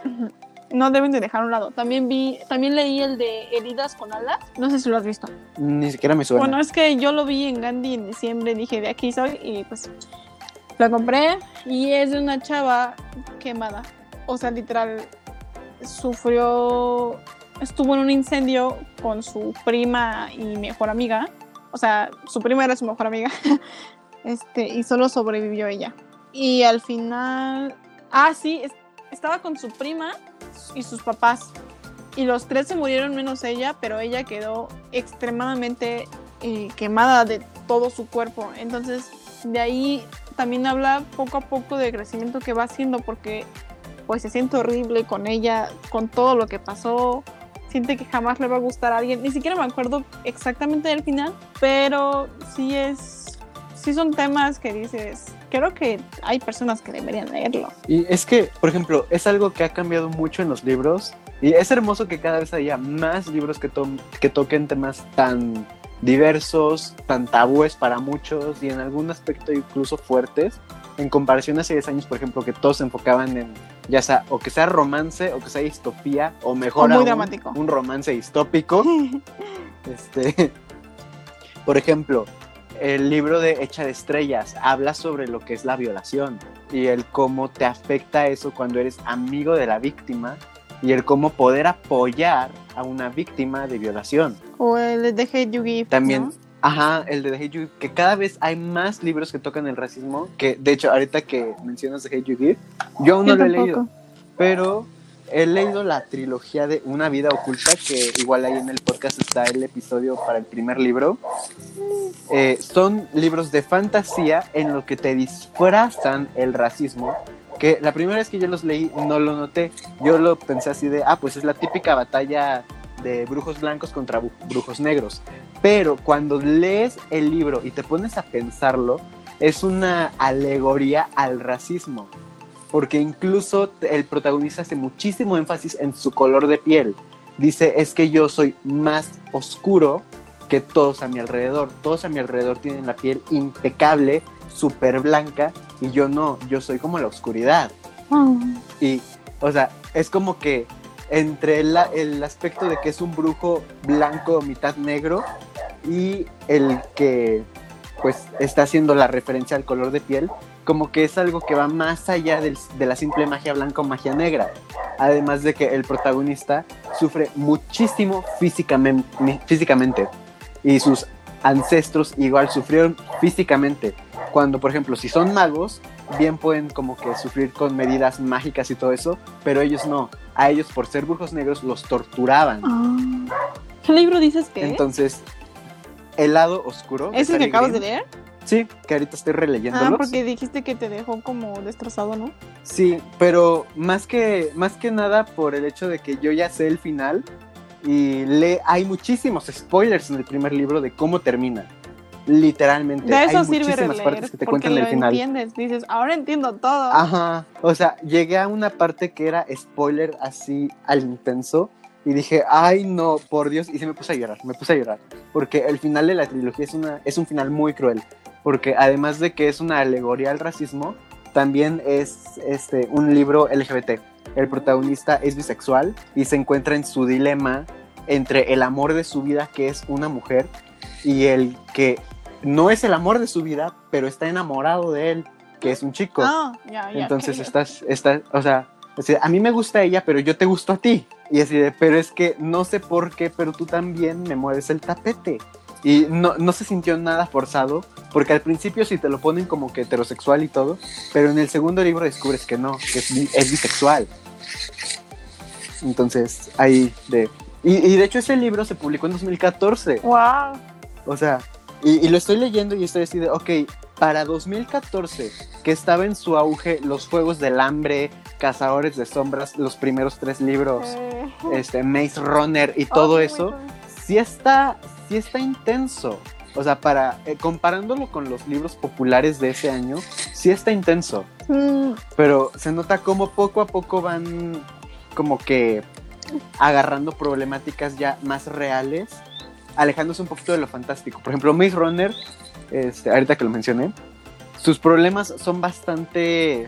no deben de dejar a un lado. También vi, también leí el de Heridas con alas. No sé si lo has visto. Ni siquiera me suena. Bueno, es que yo lo vi en Gandhi en diciembre, dije de aquí soy y pues lo compré y es de una chava quemada. O sea, literal, sufrió, estuvo en un incendio con su prima y mejor amiga. O sea, su prima era su mejor amiga. este, y solo sobrevivió ella. Y al final, ah, sí, estaba con su prima y sus papás. Y los tres se murieron menos ella, pero ella quedó extremadamente eh, quemada de todo su cuerpo. Entonces, de ahí también habla poco a poco de crecimiento que va haciendo porque pues se siente horrible con ella, con todo lo que pasó, siente que jamás le va a gustar a alguien. Ni siquiera me acuerdo exactamente del final, pero sí es, sí son temas que dices, creo que hay personas que deberían leerlo. Y es que, por ejemplo, es algo que ha cambiado mucho en los libros y es hermoso que cada vez haya más libros que, que toquen temas tan diversos, tan tabúes para muchos y en algún aspecto incluso fuertes, en comparación a hace 10 años, por ejemplo, que todos se enfocaban en, ya sea, o que sea romance, o que sea distopía, o mejor un romance distópico. este, por ejemplo, el libro de Hecha de Estrellas habla sobre lo que es la violación y el cómo te afecta eso cuando eres amigo de la víctima y el cómo poder apoyar a una víctima de violación. O el de Hate You Give. También, ajá, el de Hate You Give, que cada vez hay más libros que tocan el racismo, que de hecho ahorita que mencionas de Hate You Give, yo aún no lo he leído, pero he leído la trilogía de Una vida oculta, que igual ahí en el podcast está el episodio para el primer libro. Eh, son libros de fantasía en los que te disfrazan el racismo. Que la primera vez que yo los leí no lo noté. Yo lo pensé así de, ah, pues es la típica batalla de brujos blancos contra brujos negros. Pero cuando lees el libro y te pones a pensarlo, es una alegoría al racismo porque incluso el protagonista hace muchísimo énfasis en su color de piel. Dice, es que yo soy más oscuro que todos a mi alrededor. Todos a mi alrededor tienen la piel impecable, súper blanca, y yo no, yo soy como la oscuridad. Oh. Y, o sea, es como que entre el, el aspecto de que es un brujo blanco, mitad negro, y el que pues está haciendo la referencia al color de piel, como que es algo que va más allá de la simple magia blanca o magia negra. Además de que el protagonista sufre muchísimo físicamente, físicamente y sus ancestros igual sufrieron físicamente. Cuando, por ejemplo, si son magos, bien pueden como que sufrir con medidas mágicas y todo eso, pero ellos no. A ellos, por ser brujos negros, los torturaban. Ah. ¿Qué libro dices que Entonces, el lado oscuro. ¿Es el que acabas de leer? Sí, que ahorita estoy releyéndolo. Ah, porque dijiste que te dejó como destrozado, ¿no? Sí, pero más que, más que nada por el hecho de que yo ya sé el final y le, hay muchísimos spoilers en el primer libro de cómo termina. Literalmente. De eso hay sirve muchísimas partes que te cuentan el final. entiendes, dices, ahora entiendo todo. Ajá. O sea, llegué a una parte que era spoiler así al intenso y dije, ay no, por Dios, y se me puse a llorar, me puse a llorar, porque el final de la trilogía es, una, es un final muy cruel porque además de que es una alegoría al racismo, también es este, un libro LGBT. El protagonista es bisexual y se encuentra en su dilema entre el amor de su vida, que es una mujer, y el que no es el amor de su vida, pero está enamorado de él. que es un chico. Ah, ya, ya. Entonces estás, estás, o sea, sea, a mí me gusta ella, pero yo te gusto a ti. Y así de, pero es que no sé por qué, pero tú también me mueves el tapete. Y no, no se sintió nada forzado, porque al principio sí te lo ponen como que heterosexual y todo, pero en el segundo libro descubres que no, que es, bi- es bisexual. Entonces, ahí de... Y, y de hecho ese libro se publicó en 2014. Wow. O sea, y, y lo estoy leyendo y estoy así de, ok, para 2014, que estaba en su auge los Juegos del Hambre, Cazadores de Sombras, los primeros tres libros, Eh, este, Maze Runner y todo oh, eso, sí está, sí está intenso. O sea, para, eh, comparándolo con los libros populares de ese año, sí está intenso. Mm, Pero se nota como poco a poco van como que agarrando problemáticas ya más reales, alejándose un poquito de lo fantástico. Por ejemplo, Maze Runner, este, ahorita que lo mencioné, sus problemas son bastante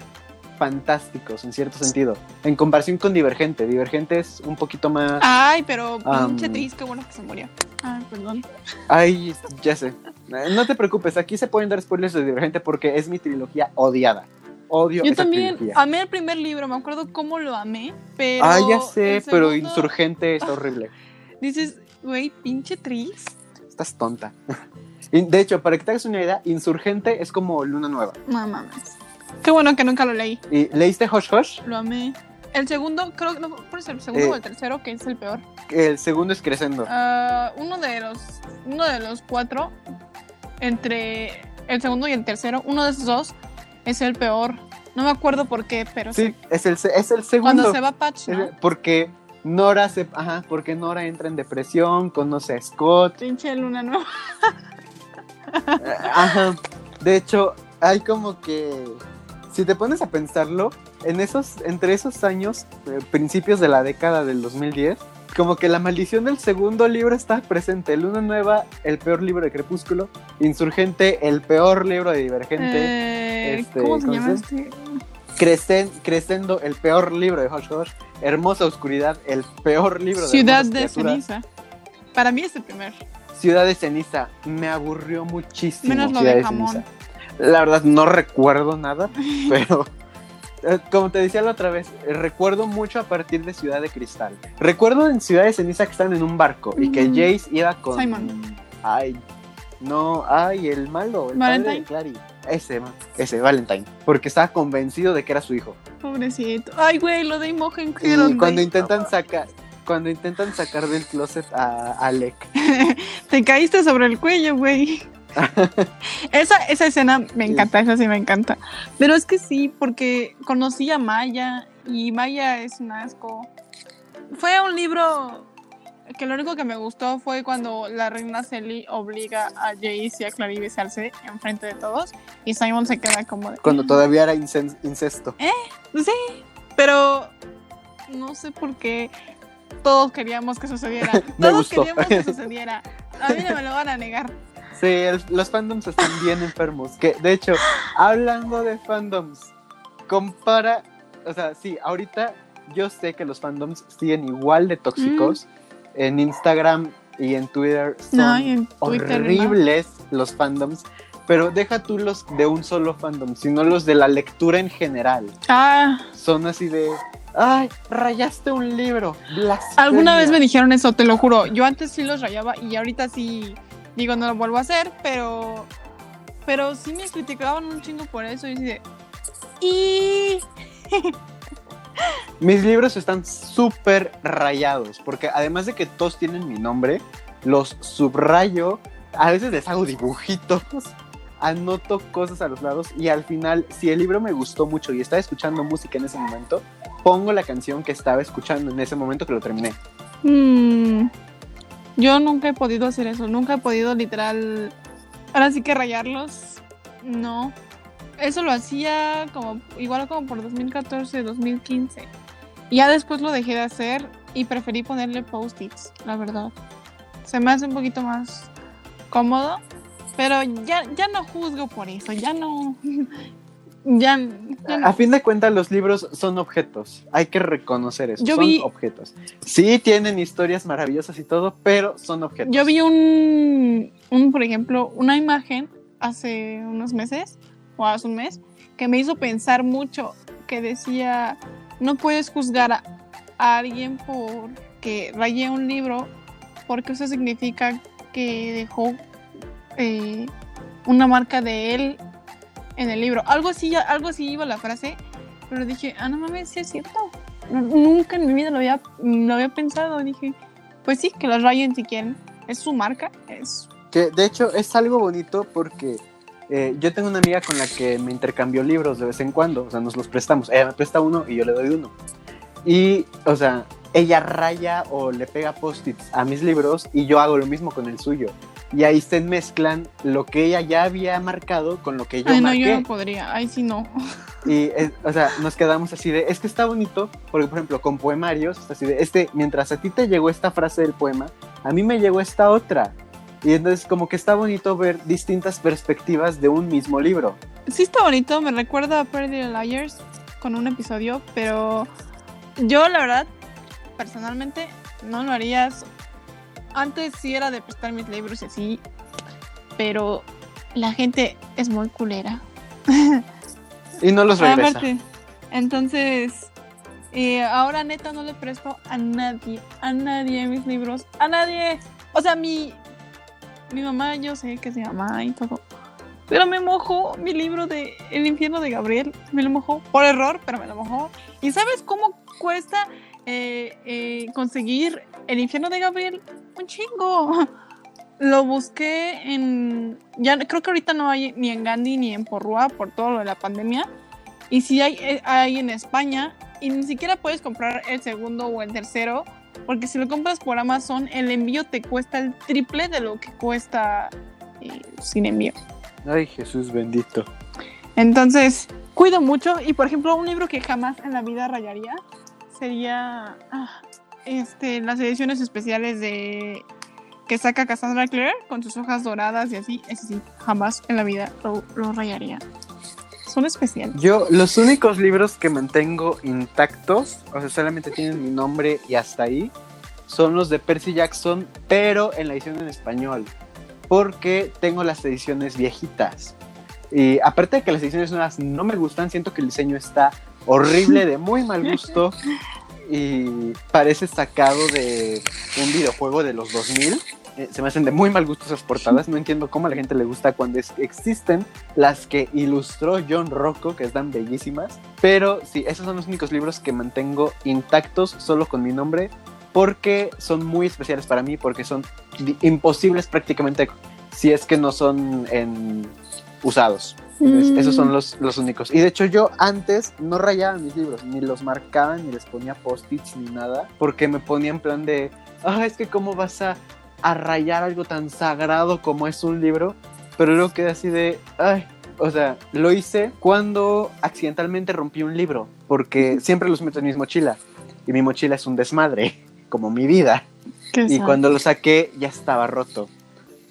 fantásticos en cierto sentido, en comparación con Divergente. Divergente es un poquito más... Ay, pero pinche Tris, qué bueno que se murió. Ay, perdón. Ay, ya sé. No te preocupes, aquí se pueden dar spoilers de Divergente porque es mi trilogía odiada. Odio Yo esa también trilogía. amé el primer libro, me acuerdo cómo lo amé, pero. Ah, ya sé, pero Insurgente está horrible. Dices, güey, pinche Tris. Estás tonta. De hecho, para que te hagas una idea, Insurgente es como Luna Nueva. No mames. Qué bueno que nunca lo leí. ¿Y leíste Hush Hush? Lo amé. El segundo, creo que no, ¿cuál es el segundo Eh. o el tercero, que es el peor. El segundo es Crescendo. Ah, uno de los uno de los cuatro entre el segundo y el tercero, uno de esos dos es el peor. No me acuerdo por qué, pero Sí, sí. es el, es el segundo. Cuando se va Patch. Porque Nora se, ajá, porque Nora entra en depresión, conoce a Scott. Pinche luna nueva. Eh, Ajá. De hecho, hay como que si te pones a pensarlo, en esos entre esos años, eh, principios de la década del 2010, como que la maldición del segundo libro está presente. Luna Nueva, el peor libro de Crepúsculo. Insurgente, el peor libro de Divergente. Eh, este, ¿Cómo se ¿cómo llama este? Crescendo, el peor libro de Hush Hush. Hermosa Oscuridad, el peor libro de Ciudad de Criaturas. ceniza. Para mí es el primer. Ciudad de Ceniza, me aburrió muchísimo. Menos lo Ciudad de jamón. Ceniza. La verdad no recuerdo nada, pero eh, como te decía la otra vez, eh, recuerdo mucho a partir de Ciudad de Cristal. Recuerdo en Ciudad de Ceniza que están en un barco y que. Jace iba con... Simon. Ay, no, ay, el malo, el padre Valentine. de Clary. Ese, ese, Valentine. Porque estaba convencido de que era su hijo. Pobrecito. Ay, güey, lo de Imogen Y cuando intentan sacar... Cuando intentan sacar del closet a Alec, Te caíste sobre el cuello, güey. esa, esa escena me encanta, esa sí me encanta. Pero es que sí, porque conocí a Maya y Maya es un asco. Fue un libro que lo único que me gustó fue cuando la reina Selly obliga a Jace y a Clary a besarse enfrente de todos y Simon se queda como de... cuando todavía era incesto. Sí, pero no sé por qué todos queríamos que sucediera. Me todos gustó. queríamos que sucediera. A mí no me lo van a negar. Sí, el- los fandoms están bien enfermos. Que de hecho, hablando de fandoms, compara, o sea, sí, ahorita yo sé que los fandoms siguen igual de tóxicos. En Instagram y en Twitter son No, y en Twitter. ¿no? horribles los fandoms. Pero deja tú los de un solo fandom, sino los de la lectura en general. Ah, Son así de, ay, rayaste un libro. blasfemia". alguna vez me dijeron eso, te lo juro. Yo antes sí los rayaba y ahorita sí digo no lo vuelvo a hacer, pero pero sí me criticaban un chingo por eso y así de y Mis libros están súper rayados, porque además de que todos tienen mi nombre, los subrayo, a veces les hago dibujitos, anoto cosas a los lados y al final, si el libro me gustó mucho y estaba escuchando música en ese momento, pongo la canción que estaba escuchando en ese momento que lo terminé. Mm, yo nunca he podido hacer eso, nunca he podido literal. Ahora sí que rayarlos, no. Eso lo hacía como igual como por 2014, 2015. Y ya después lo dejé de hacer y preferí ponerle post-its, la verdad. Se me hace un poquito más cómodo, pero ya, ya no juzgo por eso, ya no. Ya, ya no. A fin de cuentas, los libros son objetos. Hay que reconocer eso. Yo son vi- objetos. Sí, tienen historias maravillosas y todo, pero son objetos. Yo vi un, un, por ejemplo, una imagen hace unos meses o hace un mes que me hizo pensar mucho, que decía, no puedes juzgar a, a alguien porque rayé un libro, porque eso significa que dejó eh, una marca de él en el libro. Algo así, algo así iba la frase, pero dije, ah, no mames, sí es cierto. Nunca en mi vida lo había, lo había pensado. Dije, pues sí, que los rayen si quieren. Es su marca, es... Que de hecho es algo bonito porque eh, yo tengo una amiga con la que me intercambió libros de vez en cuando, o sea, nos los prestamos. Ella me presta uno y yo le doy uno. Y, o sea, ella raya o le pega post-its a mis libros y yo hago lo mismo con el suyo. Y ahí se mezclan lo que ella ya había marcado con lo que yo Ay, no, marqué. yo no podría. Ay, sí, no. Y, eh, o sea, nos quedamos así de, es que está bonito, porque por ejemplo, con poemarios, así de, este, mientras a ti te llegó esta frase del poema, a mí me llegó esta otra. Y entonces como que está bonito ver distintas perspectivas de un mismo libro. Sí está bonito, me recuerda a Pretty Liars con un episodio, pero yo la verdad, personalmente, no lo harías. Antes sí era de prestar mis libros y así, pero la gente es muy culera. Y no los regresa. Aparte, entonces, eh, ahora neta no le presto a nadie, a nadie mis libros, a nadie. O sea, mi, mi mamá, yo sé que es mi mamá y todo. Pero me mojó mi libro de El infierno de Gabriel. Me lo mojó por error, pero me lo mojó. ¿Y sabes cómo cuesta eh, eh, conseguir El infierno de Gabriel? Un chingo. Lo busqué en. Ya creo que ahorita no hay ni en Gandhi ni en Porrúa por todo lo de la pandemia. Y sí hay, eh, hay en España. Y ni siquiera puedes comprar el segundo o el tercero. Porque si lo compras por Amazon, el envío te cuesta el triple de lo que cuesta eh, sin envío. Ay, Jesús bendito. Entonces, cuido mucho. Y por ejemplo, un libro que jamás en la vida rayaría sería ah, este, las ediciones especiales de que saca Cassandra Clare con sus hojas doradas y así. Sí, jamás en la vida lo, lo rayaría. Son especiales. Yo, los únicos libros que mantengo intactos, o sea, solamente tienen mi nombre y hasta ahí, son los de Percy Jackson, pero en la edición en español, porque tengo las ediciones viejitas. Y aparte de que las ediciones nuevas no me gustan, siento que el diseño está horrible, de muy mal gusto, y parece sacado de un videojuego de los 2000. Eh, se me hacen de muy mal gusto esas portadas. No entiendo cómo a la gente le gusta cuando existen las que ilustró John Rocco, que están bellísimas. Pero sí, esos son los únicos libros que mantengo intactos solo con mi nombre, porque son muy especiales para mí, porque son imposibles prácticamente si es que no son usados. Entonces, Mm. Esos son los, los únicos. Y de hecho yo antes no rayaba mis libros, ni los marcaba, ni les ponía post-its, ni nada, porque me ponía en plan de, ah, es que cómo vas a, a rayar algo tan sagrado como es un libro, pero luego quedé así de, ay, o sea, lo hice cuando accidentalmente rompí un libro, porque siempre los meto en mi mochila, y mi mochila es un desmadre, como mi vida. Y sad. cuando lo saqué ya estaba roto.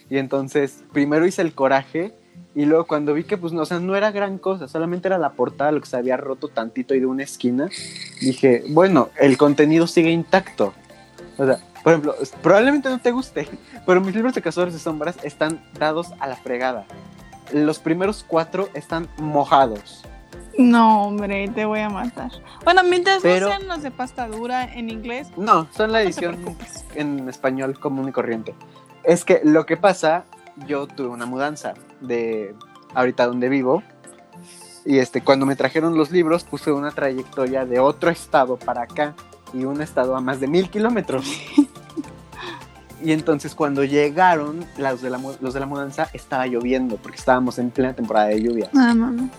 Y entonces primero hice el coraje y luego cuando vi que pues no, o sea, no era gran cosa, solamente era la portada lo que se había roto tantito y de una esquina, dije, bueno, el contenido sigue intacto. O sea, por ejemplo, probablemente no te guste, pero mis libros de Cazadores de Sombras están dados a la fregada. Los primeros cuatro están mojados. No, hombre, te voy a matar. Bueno, mientras Pero- no sean los de pasta dura en inglés, No, son la no edición preocupes. en español común y corriente. Es que lo que pasa, yo tuve una mudanza de ahorita donde vivo. Y este, cuando me trajeron los libros, puse una trayectoria de otro estado para acá. Y un estado a más de mil kilómetros. y entonces cuando llegaron los de, la, los de la mudanza, estaba lloviendo, porque estábamos en plena temporada de lluvia. No, no.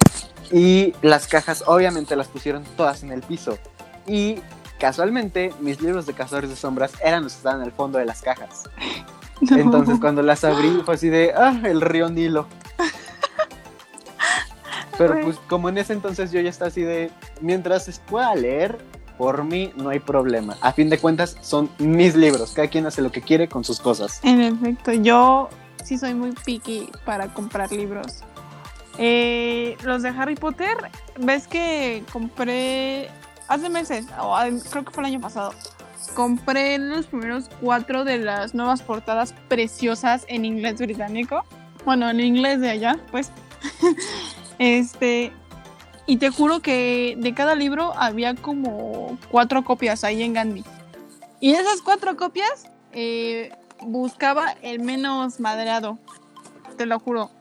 Y las cajas obviamente las pusieron todas en el piso. Y casualmente mis libros de Cazadores de Sombras eran los que estaban al fondo de las cajas. No. Entonces cuando las abrí fue así de, ah, el río Nilo. Pero pues como en ese entonces yo ya estaba así de, mientras pueda leer, por mí no hay problema. A fin de cuentas son mis libros, cada quien hace lo que quiere con sus cosas. En efecto, yo sí soy muy picky para comprar libros. Eh, los de Harry Potter, ves que compré hace meses, o creo que fue el año pasado. Compré los primeros cuatro de las nuevas portadas preciosas en inglés británico. Bueno, en inglés de allá, pues. este. Y te juro que de cada libro había como cuatro copias ahí en Gandhi. Y esas cuatro copias eh, buscaba el menos madreado. Te lo juro.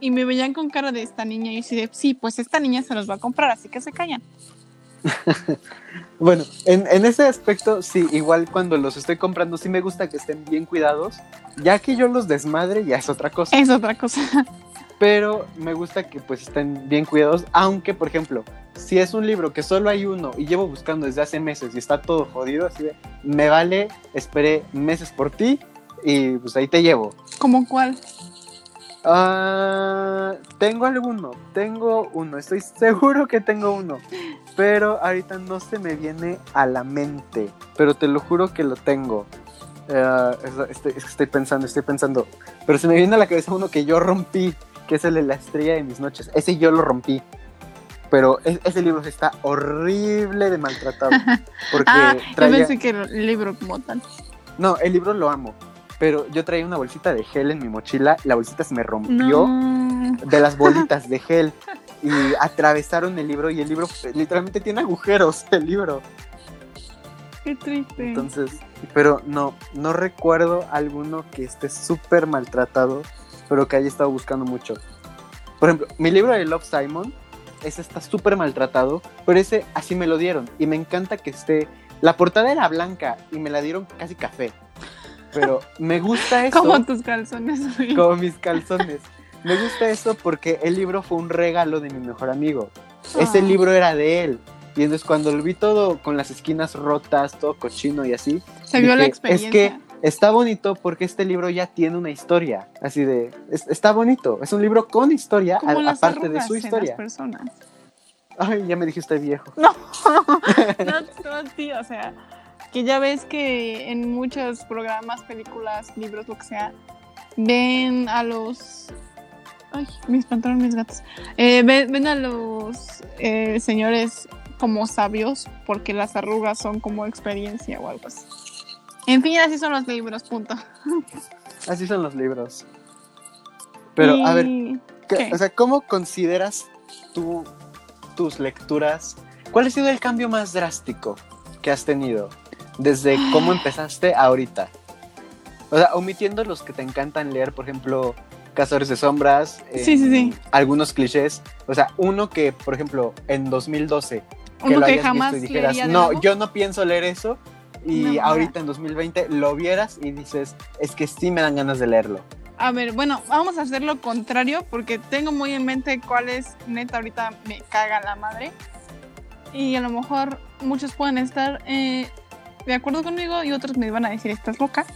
Y me veían con cara de esta niña y yo de, sí, pues esta niña se los va a comprar, así que se callan. bueno, en, en, ese aspecto, sí, igual cuando los estoy comprando, sí me gusta que estén bien cuidados. Ya que yo los desmadre, ya es otra cosa. Es otra cosa. Pero me gusta que pues estén bien cuidados, aunque, por ejemplo, si es un libro que solo hay uno y llevo buscando desde hace meses y está todo jodido, así de, me vale, esperé meses por ti y pues ahí te llevo. ¿Cómo cuál? Ah, tengo alguno, tengo uno, estoy seguro que tengo uno, pero ahorita no se me viene a la mente, pero te lo juro que lo tengo. Uh, estoy, estoy, pensando, estoy pensando, pero se me viene a la cabeza uno que yo rompí, que es el de la estrella de mis noches. Ese yo lo rompí, pero ese libro está horrible de maltratado. Porque ah, yo pensé que el libro como tal. No, el libro lo amo, pero yo traía una bolsita de gel en mi mochila, la bolsita se me rompió de las bolitas de gel y atravesaron el libro y el libro literalmente tiene agujeros, el libro. Qué triste. Entonces, pero no, no recuerdo alguno que esté súper maltratado, pero que haya estado buscando mucho. Por ejemplo, mi libro de Love Simon, ese está súper maltratado, pero ese así me lo dieron y me encanta que esté... La portada era blanca y me la dieron casi café. Pero me gusta eso. Como tus calzones. Como mis calzones. Me gusta eso porque el libro fue un regalo de mi mejor amigo. Ese ah. libro era de él. Y entonces cuando lo vi todo con las esquinas rotas, todo cochino y así. Se vio la experiencia. Es que está bonito porque este libro ya tiene una historia. Así de. está bonito. Es un libro con historia, aparte de su historia. personas. Ay, ya me dijiste viejo. No, no, no, tío, o sea que ya ves que en muchos programas, películas, libros, lo que sea, ven a los... Ay, mis pantalones, mis gatos. Eh, ven, a los eh, señores como sabios porque las arrugas son como experiencia o algo así. En fin, así son los libros, punto. Así son los libros. Pero, a ver, o sea, ¿cómo consideras tú tus lecturas? ¿Cuál ha sido el cambio más drástico que has tenido? desde cómo empezaste ahorita. O sea, omitiendo los que te encantan leer, por ejemplo, Cazadores de Sombras, sí, sí, sí. algunos clichés. O sea, uno que, por ejemplo, en 2012, que lo hayas visto y dijeras, no, yo no pienso leer eso, y ahorita en 2020 lo vieras y dices, es que sí me dan ganas de leerlo. A ver, bueno, vamos a hacer lo contrario porque tengo muy en mente cuál es, neta, ahorita me caga la madre. Y a lo mejor muchos pueden estar eh, de acuerdo conmigo y otros me iban a decir, estás loca.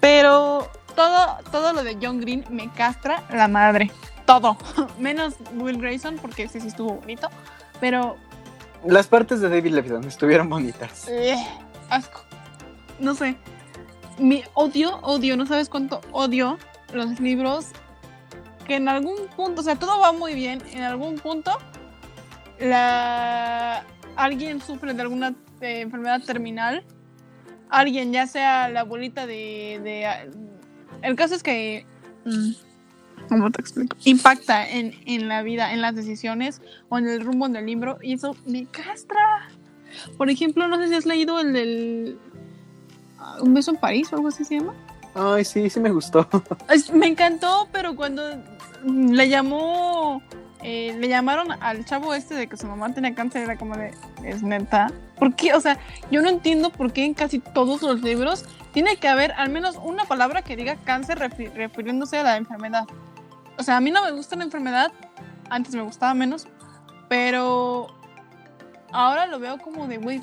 Pero todo, todo lo de John Green me castra la madre. Todo. Menos Will Grayson, porque ese sí estuvo bonito. Pero. Las partes de David Levithan estuvieron bonitas. Eh, asco. No sé. Mi odio, odio, no sabes cuánto odio los libros que en algún punto, o sea, todo va muy bien, en algún punto la alguien sufre de alguna enfermedad terminal, alguien, ya sea la abuelita de, el caso es que... Mm, ¿Cómo te explico? Impacta en, en, la vida, en las decisiones o en el rumbo del libro y eso me castra. Por ejemplo, no sé si has leído el del... Ah, Un beso en París o algo así se llama. Ay, sí, sí me gustó. me encantó, pero cuando le llamó eh, le llamaron al chavo este de que su mamá tenía cáncer, era como de, es neta. ¿Por qué? O sea, yo no entiendo por qué en casi todos los libros tiene que haber al menos una palabra que diga cáncer refiriéndose a la enfermedad. O sea, a mí no me gusta la enfermedad, antes me gustaba menos, pero ahora lo veo como de, güey,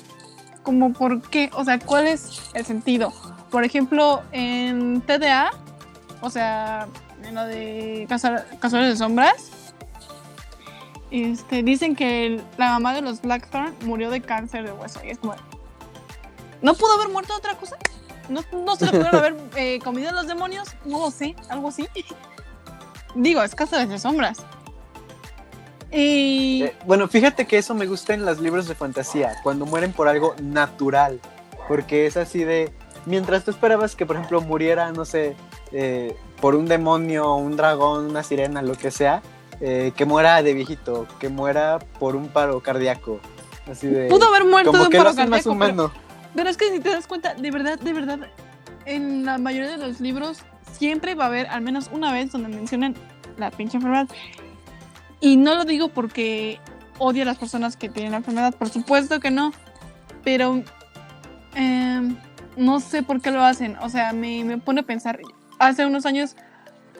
como por qué, o sea, ¿cuál es el sentido? Por ejemplo, en TDA, o sea, en lo de Cazadores de Sombras, este, dicen que la mamá de los Blackthorn murió de cáncer de hueso. Y es como, ¿no pudo haber muerto de otra cosa? ¿No, no se le pudieron haber eh, comido los demonios? No lo sé, algo así. Digo, es casa de sombras. Y... Eh, bueno, fíjate que eso me gusta en los libros de fantasía, cuando mueren por algo natural, porque es así de, mientras tú esperabas que, por ejemplo, muriera, no sé, eh, por un demonio, un dragón, una sirena, lo que sea, eh, que muera de viejito, que muera por un paro cardíaco. Así de. Pudo haber muerto como de un que lo paro más cardíaco, humano. Pero es que si te das cuenta, de verdad, de verdad, en la mayoría de los libros siempre va a haber al menos una vez donde mencionan la pinche enfermedad. Y no lo digo porque odie a las personas que tienen la enfermedad, por supuesto que no. Pero em, no sé por qué lo hacen. O sea, me, me pone a pensar. Hace unos años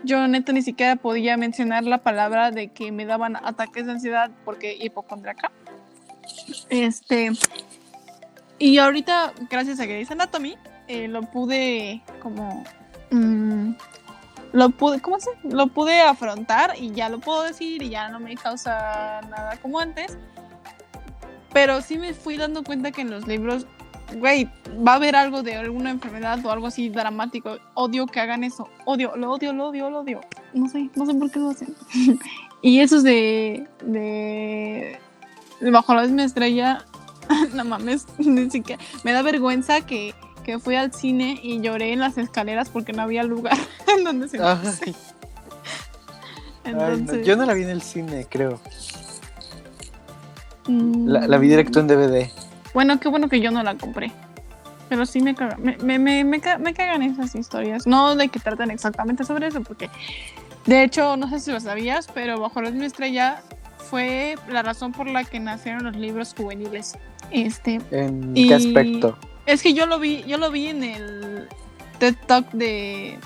yo neta ni siquiera podía mencionar la palabra de que me daban ataques de ansiedad porque hipocondriaca. Este. Y ahorita, gracias a Grey's Anatomy, eh, lo pude como. mm, lo pude, ¿cómo se? Lo pude afrontar y ya lo puedo decir y ya no me causa nada como antes. Pero sí me fui dando cuenta que en los libros, güey, va a haber algo de alguna enfermedad o algo así dramático. Odio que hagan eso. Odio, lo odio, lo odio, lo odio. No sé, no sé por qué lo hacen. y eso es de, de, de Bajo la misma estrella. no mames, ni siquiera. Me da vergüenza que, que fui al cine y lloré en las escaleras porque no había lugar en donde se Ay, ay, no, Entonces, Yo no la vi en el cine, creo. mm, La, la vi directo en DVD. Bueno, qué bueno que yo no la compré. Pero sí me cagan, me, me, me, me cagan esas historias. No de que tratan exactamente sobre eso, porque de hecho, no sé si lo sabías, pero Bajo la misma estrella fue la razón por la que nacieron los libros juveniles. Este, ¿En Y- qué aspecto? es que yo lo vi, yo lo vi en el TED Talk de,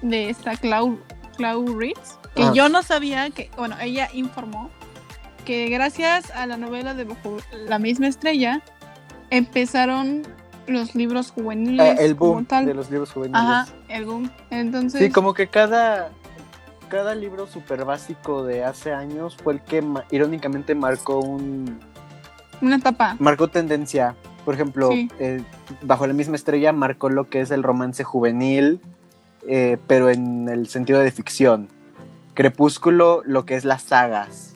de esta Clau, Clau Reeds, que Ah. yo no sabía que, bueno, ella informó que gracias a la novela de la misma estrella empezaron los libros juveniles Ah, el como boom tal. de los libros juveniles. Ajá, el boom. Entonces, Sí, como que cada, cada libro súper básico de hace años fue el que irónicamente marcó un una etapa. marcó tendencia. Por ejemplo, Sí. eh, bajo la misma estrella marcó lo que es el romance juvenil, eh, pero en el sentido de ficción. Crepúsculo, lo que es las sagas.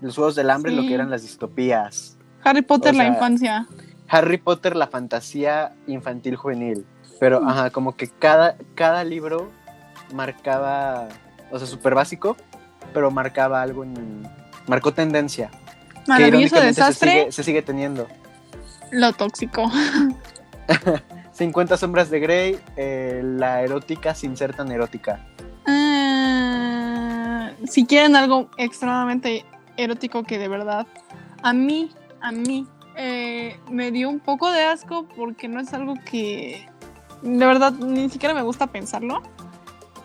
Los Juegos del Hambre, lo que eran las distopías. Harry Potter, o la infancia. Harry Potter, la fantasía infantil juvenil. Pero, Mm. ajá, como que cada, cada libro marcaba, o sea, súper básico, pero marcaba algo en... Marcó tendencia. que Maravilloso se desastre, sigue, se sigue teniendo. lo tóxico. 50 sombras de Grey, eh, la erótica sin ser tan erótica. Ah, si quieren algo extremadamente erótico que de verdad a mí, a mí eh, me dio un poco de asco porque no es algo que de verdad ni siquiera me gusta pensarlo.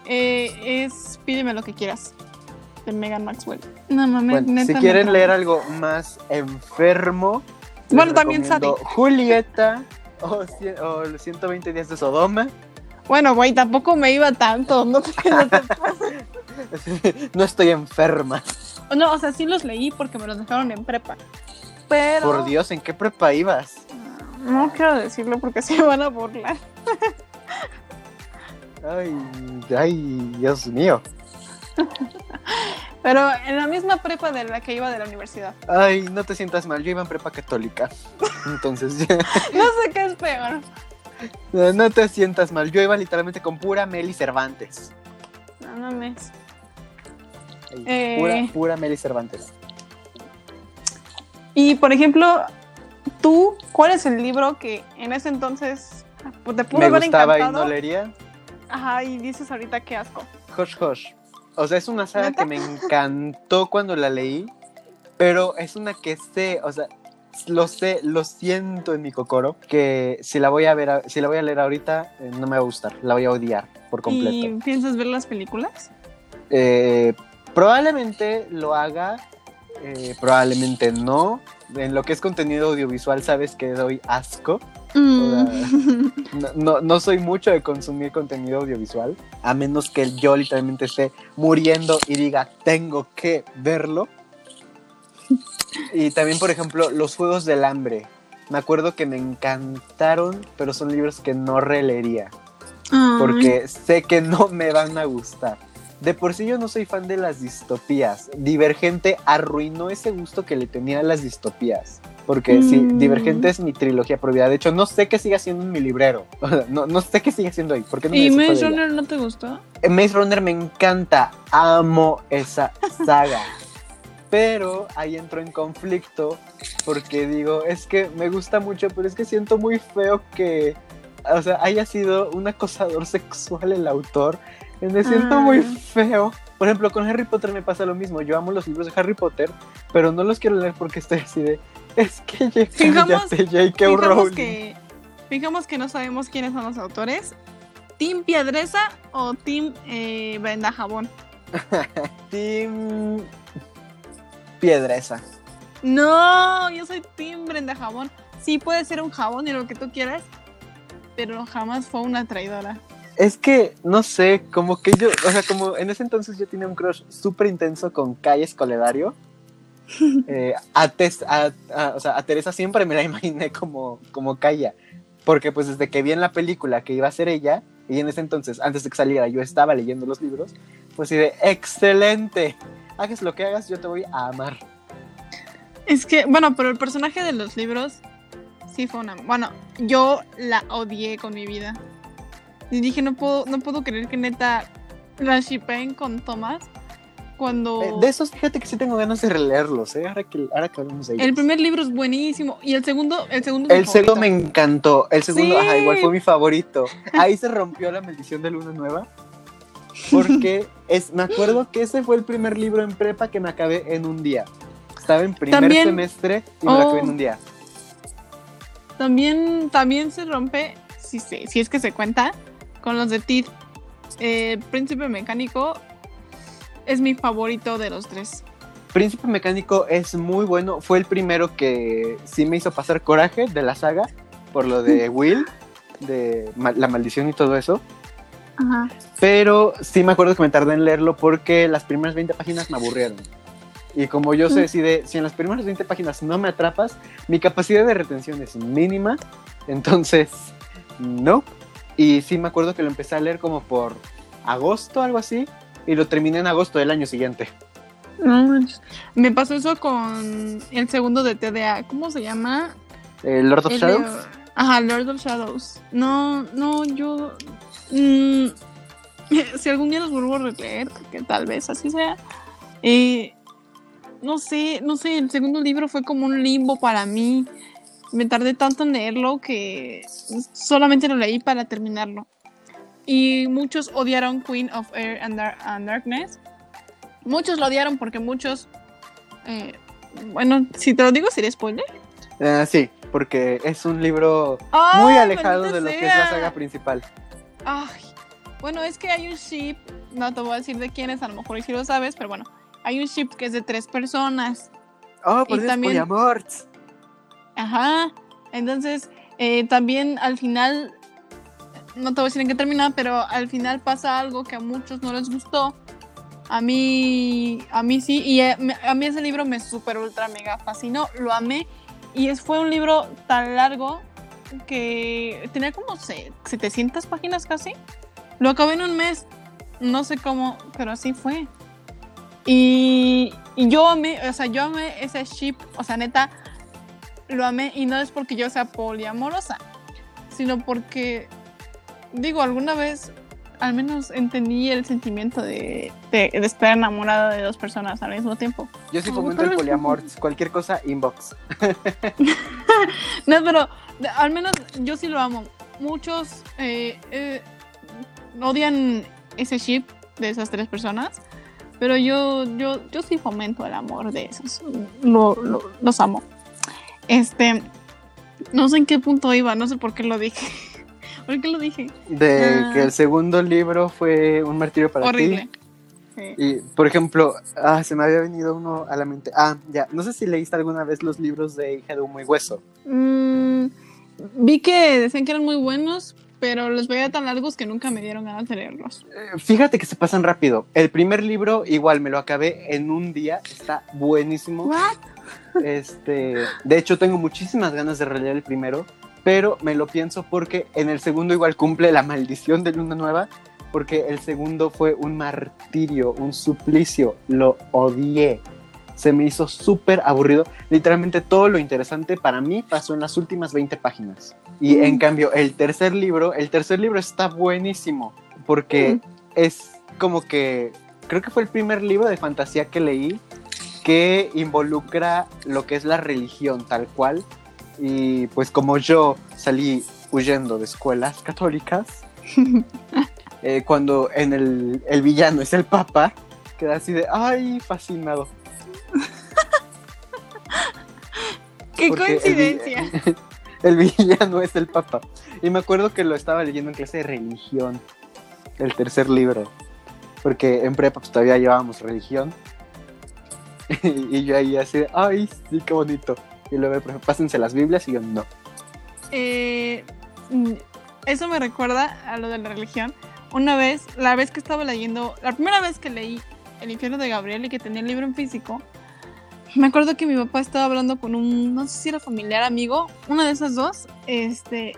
Eh, es Pídeme lo que quieras de Megan Maxwell. No mames, Bueno, neta si quieren leer algo más enfermo, Bueno, también recomiendo Julieta o, o los 120 días de Sodoma. Bueno, güey, tampoco me iba tanto. No, te- no te- no estoy enferma. no, o sea, sí los leí porque me los dejaron en prepa. Pero Por Dios, ¿en qué prepa ibas? no quiero decirlo porque se van a burlar. Ay, ay, Dios mío. Pero en la misma prepa de la que iba de la universidad. Ay, no te sientas mal, yo iba en prepa católica. Entonces, No sé qué es peor. no, no te sientas mal, yo iba literalmente con pura Meli Cervantes. No mames. Eh. Pura, pura Meli Cervantes. Y por ejemplo, tú, ¿cuál es el libro que en ese entonces te pudo Me haber gustaba y no leería. Ajá, y dices ahorita qué asco. Hush Hush. O sea, es una saga ¿Neta? que me encantó cuando la leí, pero es una que sé, o sea, lo sé, lo siento en mi cocoro, que si la voy a ver, si la voy a leer ahorita, eh, no me va a gustar, la voy a odiar por completo. ¿Y piensas ver las películas? Eh, probablemente lo haga, eh, probablemente no. En lo que es contenido audiovisual, sabes que doy asco. Mm. No, no, no soy mucho de consumir contenido audiovisual, a menos que yo literalmente esté muriendo y diga, tengo que verlo. Y también, por ejemplo, los Juegos del Hambre. Me acuerdo que me encantaron, pero son libros que no releería, porque sé que no me van a gustar. De por sí yo no soy fan de las distopías. Divergente arruinó ese gusto que le tenía a las distopías. Porque sí, Mm. Divergente es mi trilogía prohibida. De hecho, no sé qué sigue haciendo en mi librero. No, no sé qué sigue haciendo ahí. ¿Por qué no me ¿Y de Maze? Runner no te gustó? Eh, Maze Runner me encanta, amo esa saga. Pero ahí entro en conflicto porque digo, es que me gusta mucho, pero es que siento muy feo que, o sea, haya sido un acosador sexual el autor. Me siento Ah. muy feo. Por ejemplo, con Harry Potter me pasa lo mismo. Yo amo los libros de Harry Potter, pero no los quiero leer porque estoy así de, es que Fijamos- J.K. Fijamos Rowling. que, fijamos que no sabemos quiénes son los autores. ¿Team Piedresa o Team eh, Brenda Jabón? Team Piedresa. No, yo soy Team Brenda Jabón. Sí, puede ser un jabón y lo que tú quieras, pero jamás fue una traidora. Es que, no sé, como que yo, o sea, como en ese entonces yo tenía un crush súper intenso con Calle Escoledario. Eh, a, Teresa siempre me la imaginé como, como Kaya. Porque pues desde que vi en la película que iba a ser ella, y en ese entonces, antes de que saliera, yo estaba leyendo los libros, pues de, excelente, hagas lo que hagas, yo te voy a amar. Es que, bueno, pero el personaje de los libros sí fue una. Bueno, yo la odié con mi vida. Y dije, no puedo, no puedo creer que neta la shippeen con Thomas cuando. Eh, de esos, fíjate que sí tengo ganas de releerlos, ¿eh? Ahora que, ahora que hablamos de ellos. El primer libro es buenísimo. Y el segundo, el segundo El segundo me encantó. El segundo, Sí. ajá, igual fue mi favorito. Ahí se rompió la maldición de Luna Nueva. Porque es, me acuerdo que ese fue el primer libro en prepa que me acabé en un día. Estaba en primer También- semestre y me lo acabé Oh. en un día. También, también se rompe, si, si es que se cuenta, con los de Tid. Eh, Príncipe Mecánico es mi favorito de los tres. Príncipe Mecánico es muy bueno. Fue el primero que sí me hizo pasar coraje de la saga por lo de Will, de la maldición y todo eso. Ajá. Pero sí me acuerdo que me tardé en leerlo porque las primeras 20 páginas me aburrieron. Y como yo sé, si, de- si en las primeras 20 páginas no me atrapas, mi capacidad de retención es mínima. Entonces, no. Y sí me acuerdo que lo empecé a leer como por agosto, algo así. Y lo terminé en agosto del año siguiente. No. Me pasó eso con el segundo de TDA. ¿Cómo se llama? Eh, Lord of El de- Shadows. Ajá, Lord of Shadows. No, no, yo. mm, si algún día los vuelvo a releer, que tal vez así sea. eh, no sé, no sé, el segundo libro fue como un limbo para mí. Me tardé tanto en leerlo que solamente lo leí para terminarlo. Y muchos odiaron Queen of Air and, Dar- and Darkness. Muchos lo odiaron porque muchos. eh, bueno, si te lo digo, sería spoiler. Eh, sí, porque es un libro muy ¡Ay, alejado de lo que es la saga principal. Ay, bueno, es que hay un ship, no te voy a decir de quién es, a lo mejor si lo sabes, pero bueno, hay un ship que es de tres personas. Oh, por Y también-. Ajá. Entonces, eh, también al final, no te voy a decir en qué termina, pero al final pasa algo que a muchos no les gustó. A mí, a mí sí, y eh, a mí ese libro me super ultra mega fascinó, lo amé. Y es, fue un libro tan largo que tenía como se- 700 páginas casi. Lo acabé en un mes, no sé cómo, pero así fue. Y, y yo amé, o sea, yo amé ese ship, o sea, neta, lo amé y no es porque yo sea poliamorosa, sino porque, digo, alguna vez al menos entendí el sentimiento de, de- de estar enamorada de dos personas al mismo tiempo. Yo sí fomento el poliamor. Cualquier cosa, inbox. No, pero al menos yo sí lo amo. Muchos eh, eh, odian ese ship de esas tres personas, pero yo, yo, yo sí fomento el amor de esos. Lo- lo- los amo. Este, no sé en qué punto iba, no sé por qué lo dije. ¿Por qué lo dije? De Ah. que el segundo libro fue un martirio para Horrible. ti. Sí. Y, por ejemplo, ah, se me había venido uno a la mente. Ah, ya. No sé si leíste alguna vez los libros de Hija de Humo y Hueso. Mm, vi que decían que eran muy buenos, pero los veía tan largos que nunca me dieron ganas de leerlos. Eh, Fíjate que se pasan rápido. El primer libro, igual, me lo acabé en un día. Está buenísimo. ¿What? Este, de hecho, tengo muchísimas ganas de releer el primero, pero me lo pienso porque en el segundo igual cumple la maldición de Luna Nueva, porque el segundo fue un martirio, un suplicio, lo odié. se me hizo súper aburrido. Literalmente todo lo interesante para mí pasó en las últimas 20 páginas. Y en Mm. cambio, el tercer libro, el tercer libro está buenísimo, porque Mm. es como que, creo que fue el primer libro de fantasía que leí que involucra lo que es la religión tal cual. Y pues como yo salí huyendo de escuelas católicas, eh, cuando en el, el villano es el papa, queda así de, ay, fascinado. ¡Qué Porque coincidencia! El, villano es el papa. Y me acuerdo que lo estaba leyendo en clase de religión, el tercer libro. Porque en prepa pues, todavía llevábamos religión. y yo ahí así, de, ay, sí, qué bonito. Y luego, ejemplo, pásense las Biblias y yo no. Eh, mm, eso me recuerda a lo de la religión. Una vez, la vez que estaba leyendo, la primera vez que leí El infierno de Gabriel y que tenía el libro en físico, me acuerdo que mi papá estaba hablando con un, no sé si era familiar, amigo, una de esas dos, este,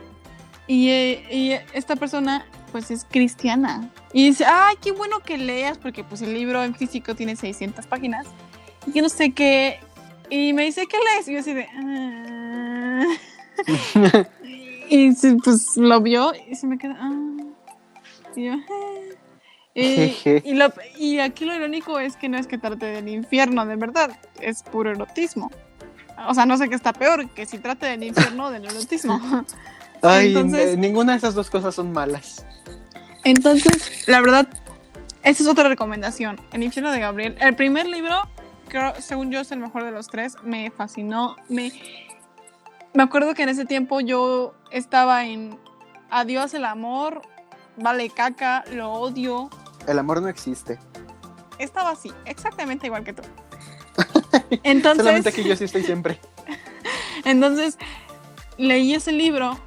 y, eh, y esta persona pues es cristiana. Y dice, ay, qué bueno que leas, porque pues el libro en físico tiene 600 páginas. Y yo no sé qué. Y me dice, ¿qué lees? Y yo así de... "Ah". Y pues lo vio y se me queda. "Ah". Y yo. "Eh". Y, lo- y aquí lo irónico es que no es que trate del infierno, de verdad, es puro erotismo. O sea, no sé qué está peor, que si trate del infierno o del erotismo. Ay, Entonces- eh, ninguna de esas dos cosas son malas. Entonces, la verdad, esa es otra recomendación. El infierno de Gabriel. El primer libro, creo, según yo, es el mejor de los tres. Me fascinó. Me, me acuerdo que en ese tiempo yo estaba en Adiós el amor, vale caca, lo odio. El amor no existe. Estaba así, exactamente igual que tú. Entonces, Solamente que yo sí estoy siempre. entonces leí ese libro.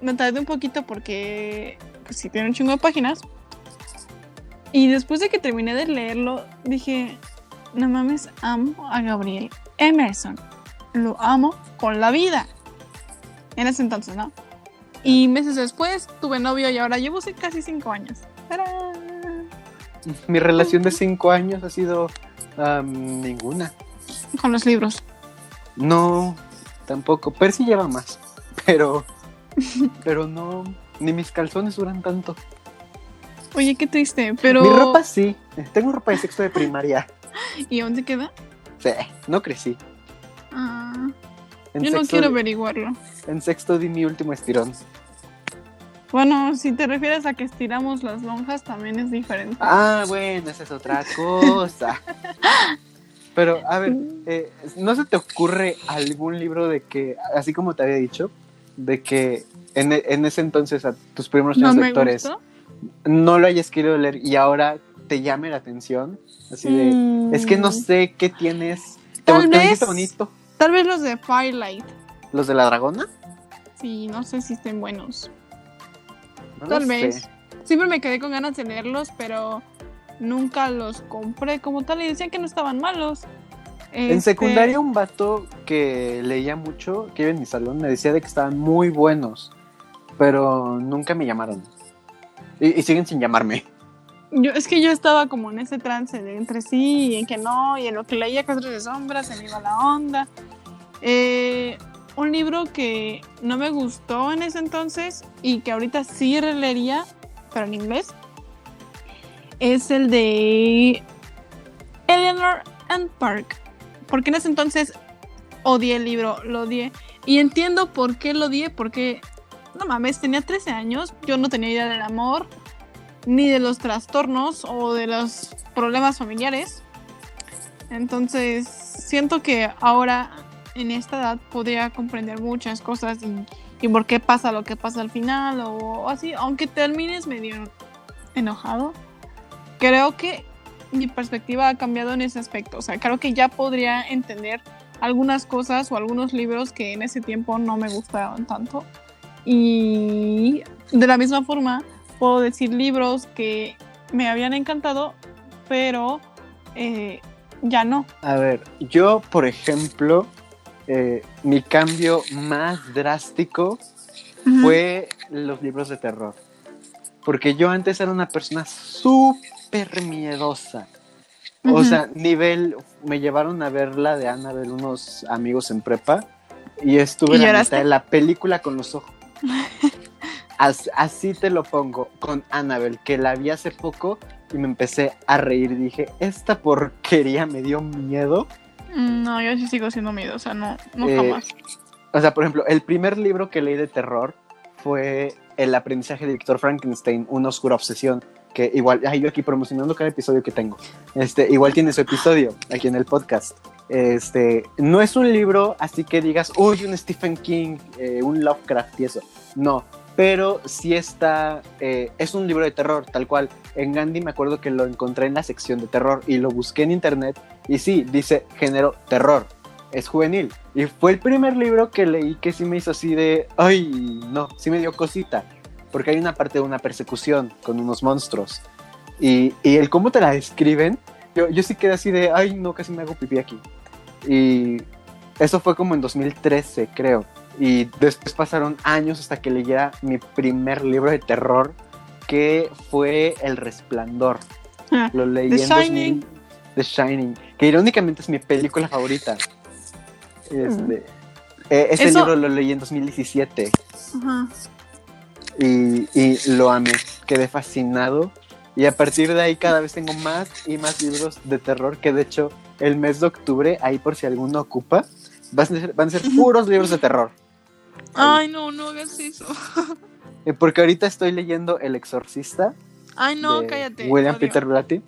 Me tardé un poquito porque, pues sí, tiene un chingo de páginas. Y después de que terminé de leerlo, dije, no mames, amo a Gabriel Emerson. Lo amo con la vida. En ese entonces, ¿no? Y meses después tuve novio y ahora llevo casi cinco años. ¡Tarán! Mi relación de cinco años ha sido ninguna. Con los libros. No, tampoco. Percy lleva más. Pero, pero no. Ni mis calzones duran tanto. Oye, qué triste, pero... Mi ropa sí. Tengo ropa de sexto de primaria. ¿Y dónde queda? Sí, no crecí. Ah, yo no quiero di- averiguarlo. En sexto di mi último estirón. Bueno, si te refieres a que estiramos las lonjas, también es diferente. Ah, bueno, esa es otra cosa. Pero, a ver, eh, ¿no se te ocurre algún libro de que, así como te había dicho, de que en, e- en ese entonces a tus primeros no gustó. no lo hayas querido leer y ahora te llame la atención? Así de, Mm, es que no sé qué tienes. ¿Te, Tal te vez- bonito? Tal vez los de Firelight. ¿Los de la dragona? Sí, no sé si estén buenos. No Tal vez. sé. Siempre me quedé con ganas de leerlos, pero nunca los compré como tal y decían que no estaban malos. En Este, secundaria un vato que leía mucho, que iba en mi salón, me decía de que estaban muy buenos, pero nunca me llamaron. Y, y siguen sin llamarme. Yo, es que yo estaba como en ese trance entre sí y en que no, y en lo que leía Cuatro de Sombras, se me iba la onda. Eh, un libro que no me gustó en ese entonces y que ahorita sí releería, pero en inglés, es el de Eleanor and Park. Porque en ese entonces odié el libro, lo odié. Y entiendo por qué lo odié, porque, no mames, tenía 13 años, yo no tenía idea del amor, ni de los trastornos o de los problemas familiares. Entonces, siento que ahora, en esta edad, podría comprender muchas cosas y, y por qué pasa lo que pasa al final o así, aunque termines medio enojado. Creo que mi perspectiva ha cambiado en ese aspecto. O sea, creo que ya podría entender algunas cosas o algunos libros que en ese tiempo no me gustaban tanto. Y de la misma forma, puedo decir libros que me habían encantado, pero eh, ya no. A ver, yo, por ejemplo, eh, mi cambio más drástico fue los libros de terror. Porque yo antes era una persona súper miedosa. O sea, nivel, me llevaron a ver la de Annabelle unos amigos en prepa y estuve ¿Y en la mitad de la película con los ojos. As- así te lo pongo con Annabelle, que la vi hace poco y me empecé a reír. Dije, esta porquería me dio miedo. Mm, No, yo sí sigo siendo miedosa, no, no Eh, jamás. O sea, por ejemplo, el primer libro que leí de terror fue El aprendizaje de Víctor Frankenstein, Una oscura obsesión, que igual, ay, yo aquí promocionando cada episodio que tengo. Este, igual tiene su episodio aquí en el podcast. Este, no es un libro así que digas, uy, un Stephen King, eh, un Lovecraft y eso. No, pero sí está, eh, es un libro de terror, tal cual. En Gandhi me acuerdo que lo encontré en la sección de terror y lo busqué en internet y sí, dice género terror es juvenil. Y fue el primer libro que leí que sí me hizo así de, ay, no, sí me dio cosita. Porque hay una parte de una persecución con unos monstruos. Y, y el cómo te la describen, yo, yo sí quedé así de, ay, no, casi me hago pipí aquí. Y eso fue como en 2013, creo. Y después pasaron años hasta que leyera mi primer libro de terror, que fue El Resplandor. Ah, Lo leí The en Shining. 2000 The Shining, que irónicamente es mi película favorita. Este, eh. Eso- libro lo leí en 2017 Ajá. y, y lo amé, quedé fascinado. Y a partir de ahí cada vez tengo más y más libros de terror, que de hecho el mes de octubre, ahí por si alguno ocupa, van a ser, van a ser puros libros de terror. Ay, no, no hagas eso. Eh, Porque ahorita estoy leyendo El Exorcista Ay, no, de cállate. William odio. Peter Blatty.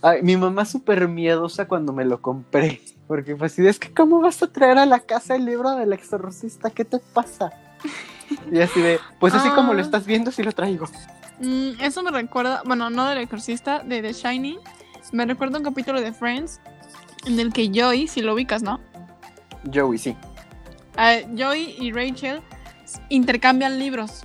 Ay, mi mamá súper miedosa cuando me lo compré. Porque fue así, de, es que ¿cómo vas a traer a la casa el libro del exorcista? ¿Qué te pasa? Y así de, pues así como lo Ah. estás viendo, sí lo traigo. Mm, eso me recuerda, bueno, no del exorcista, de The Shining. Me recuerda un capítulo de Friends en el que Joey, si lo ubicas, ¿no? Joey, sí. Ah, Joey y Rachel intercambian libros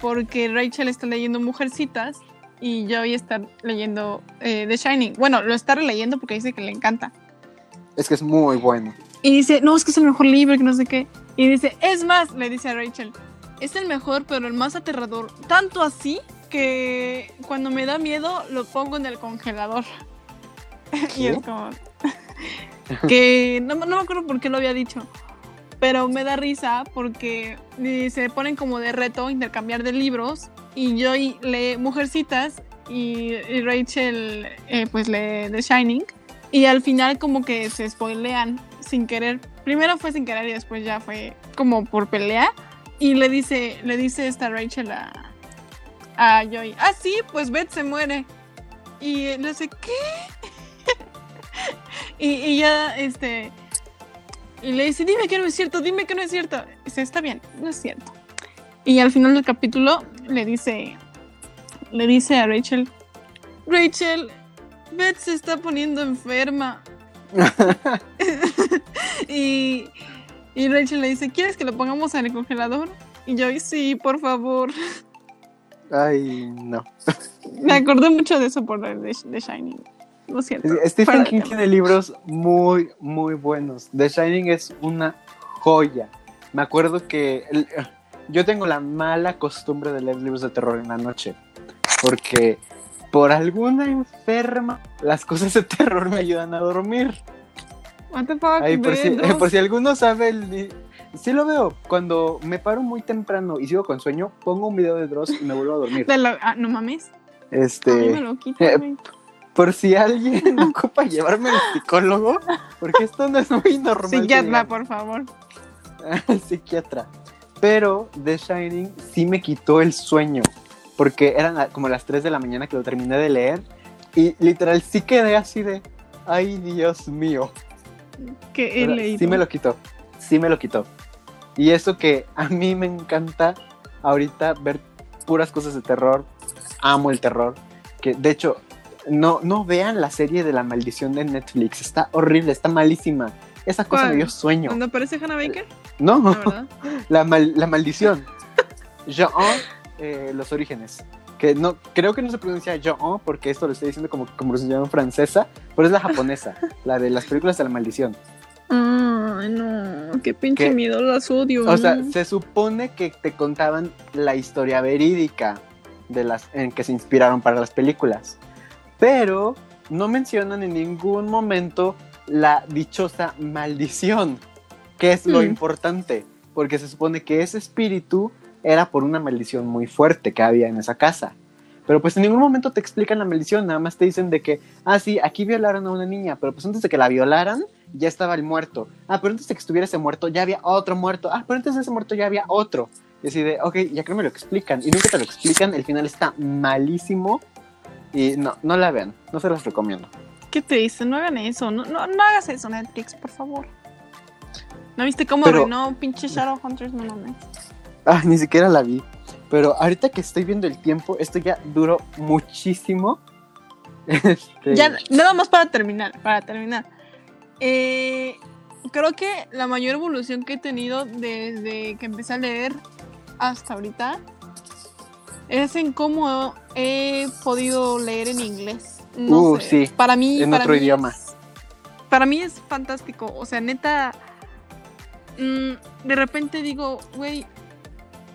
porque Rachel está leyendo Mujercitas y Joey está leyendo eh, The Shining. Bueno, lo está releyendo porque dice que le encanta. Es que es muy bueno. Y dice, no, es que es el mejor libro, que no sé qué. Y dice, es más, le dice a Rachel, es el mejor, pero el más aterrador. Tanto así que cuando me da miedo lo pongo en el congelador. y es como... que no, no me acuerdo por qué lo había dicho. Pero me da risa porque se ponen como de reto intercambiar de libros. Y Joy lee Mujercitas y, y Rachel eh, pues lee The Shining. Y al final como que se spoilean sin querer. Primero fue sin querer y después ya fue como por pelea. Y le dice, le dice esta Rachel a, a Joy, ah sí, pues Beth se muere. Y le dice, ¿qué? y, y ya, este, y le dice, dime que no es cierto, dime que no es cierto. Y dice, está bien, no es cierto. Y al final del capítulo le dice, le dice a Rachel, Rachel, Beth se está poniendo enferma. y, y Rachel le dice, ¿quieres que lo pongamos en el congelador? Y yo, sí, por favor. Ay, no. Me acordé mucho de eso por de, de Shining. Lo siento. Stephen King tiene libros muy, muy buenos. The Shining es una joya. Me acuerdo que el- yo tengo la mala costumbre de leer libros de terror en la noche. Porque por alguna enferma, las cosas de terror me ayudan a dormir. What the fuck, por, si, Bedros? por si alguno sabe, el, sí lo veo. Cuando me paro muy temprano y sigo con sueño, pongo un video de Dross y me vuelvo a dormir. De la- ah, no mames. A mí me Este, lo quita, eh. Por si alguien ocupa llevarme al psicólogo, porque esto no es muy normal. Psiquiatra, por favor. psiquiatra. Pero The Shining sí me quitó el sueño, porque eran como las 3 de la mañana que lo terminé de leer y literal sí quedé así de, ay Dios mío. Que he leído. Sí me lo quitó, sí me lo quitó. Y eso que a mí me encanta ahorita ver puras cosas de terror, amo el terror, que de hecho no, no vean la serie de la maldición de Netflix, está horrible, está malísima. Esa cosa ¿Cuál? me dio sueño. ¿Dónde aparece Hannah Baker? No, La verdad. la, mal- la maldición. Jean, eh, los orígenes. Que no, creo que no se pronuncia Jean porque esto lo estoy diciendo como, como se llama francesa, pero es la japonesa, la de las películas de la maldición. Ay, no. Qué pinche ¿Qué? miedo las odio. O sea, no. se supone que te contaban la historia verídica de las en que se inspiraron para las películas. Pero no mencionan en ningún momento la dichosa maldición, que es lo Mm. importante, porque se supone que ese espíritu era por una maldición muy fuerte que había en esa casa. Pero pues en ningún momento te explican la maldición, nada más te dicen de que, ah, sí, aquí violaron a una niña, pero pues antes de que la violaran, ya estaba el muerto. Ah, pero antes de que estuviera ese muerto, ya había otro muerto. Ah, pero antes de ese muerto ya había otro. Y así de, ok, ya que me lo explican. Y nunca te lo explican, el final está malísimo. Y no, no la vean, no se las recomiendo. ¿Qué te dicen? No hagan eso. No, no, no hagas eso, Netflix, por favor. ¿No viste cómo Pero- arruinó pinche Shadowhunters? No mames. Ah, ni siquiera la vi. Pero ahorita que estoy viendo el tiempo, esto ya duró muchísimo. Este, Ya, nada más para terminar, para terminar. Eh, creo que la mayor evolución que he tenido desde que empecé a leer hasta ahorita es en cómo he podido leer en inglés. No Uh, sé, sí, para mí, en para otro mí idioma. es- para mí es fantástico. O sea, neta, mm, de repente digo, güey,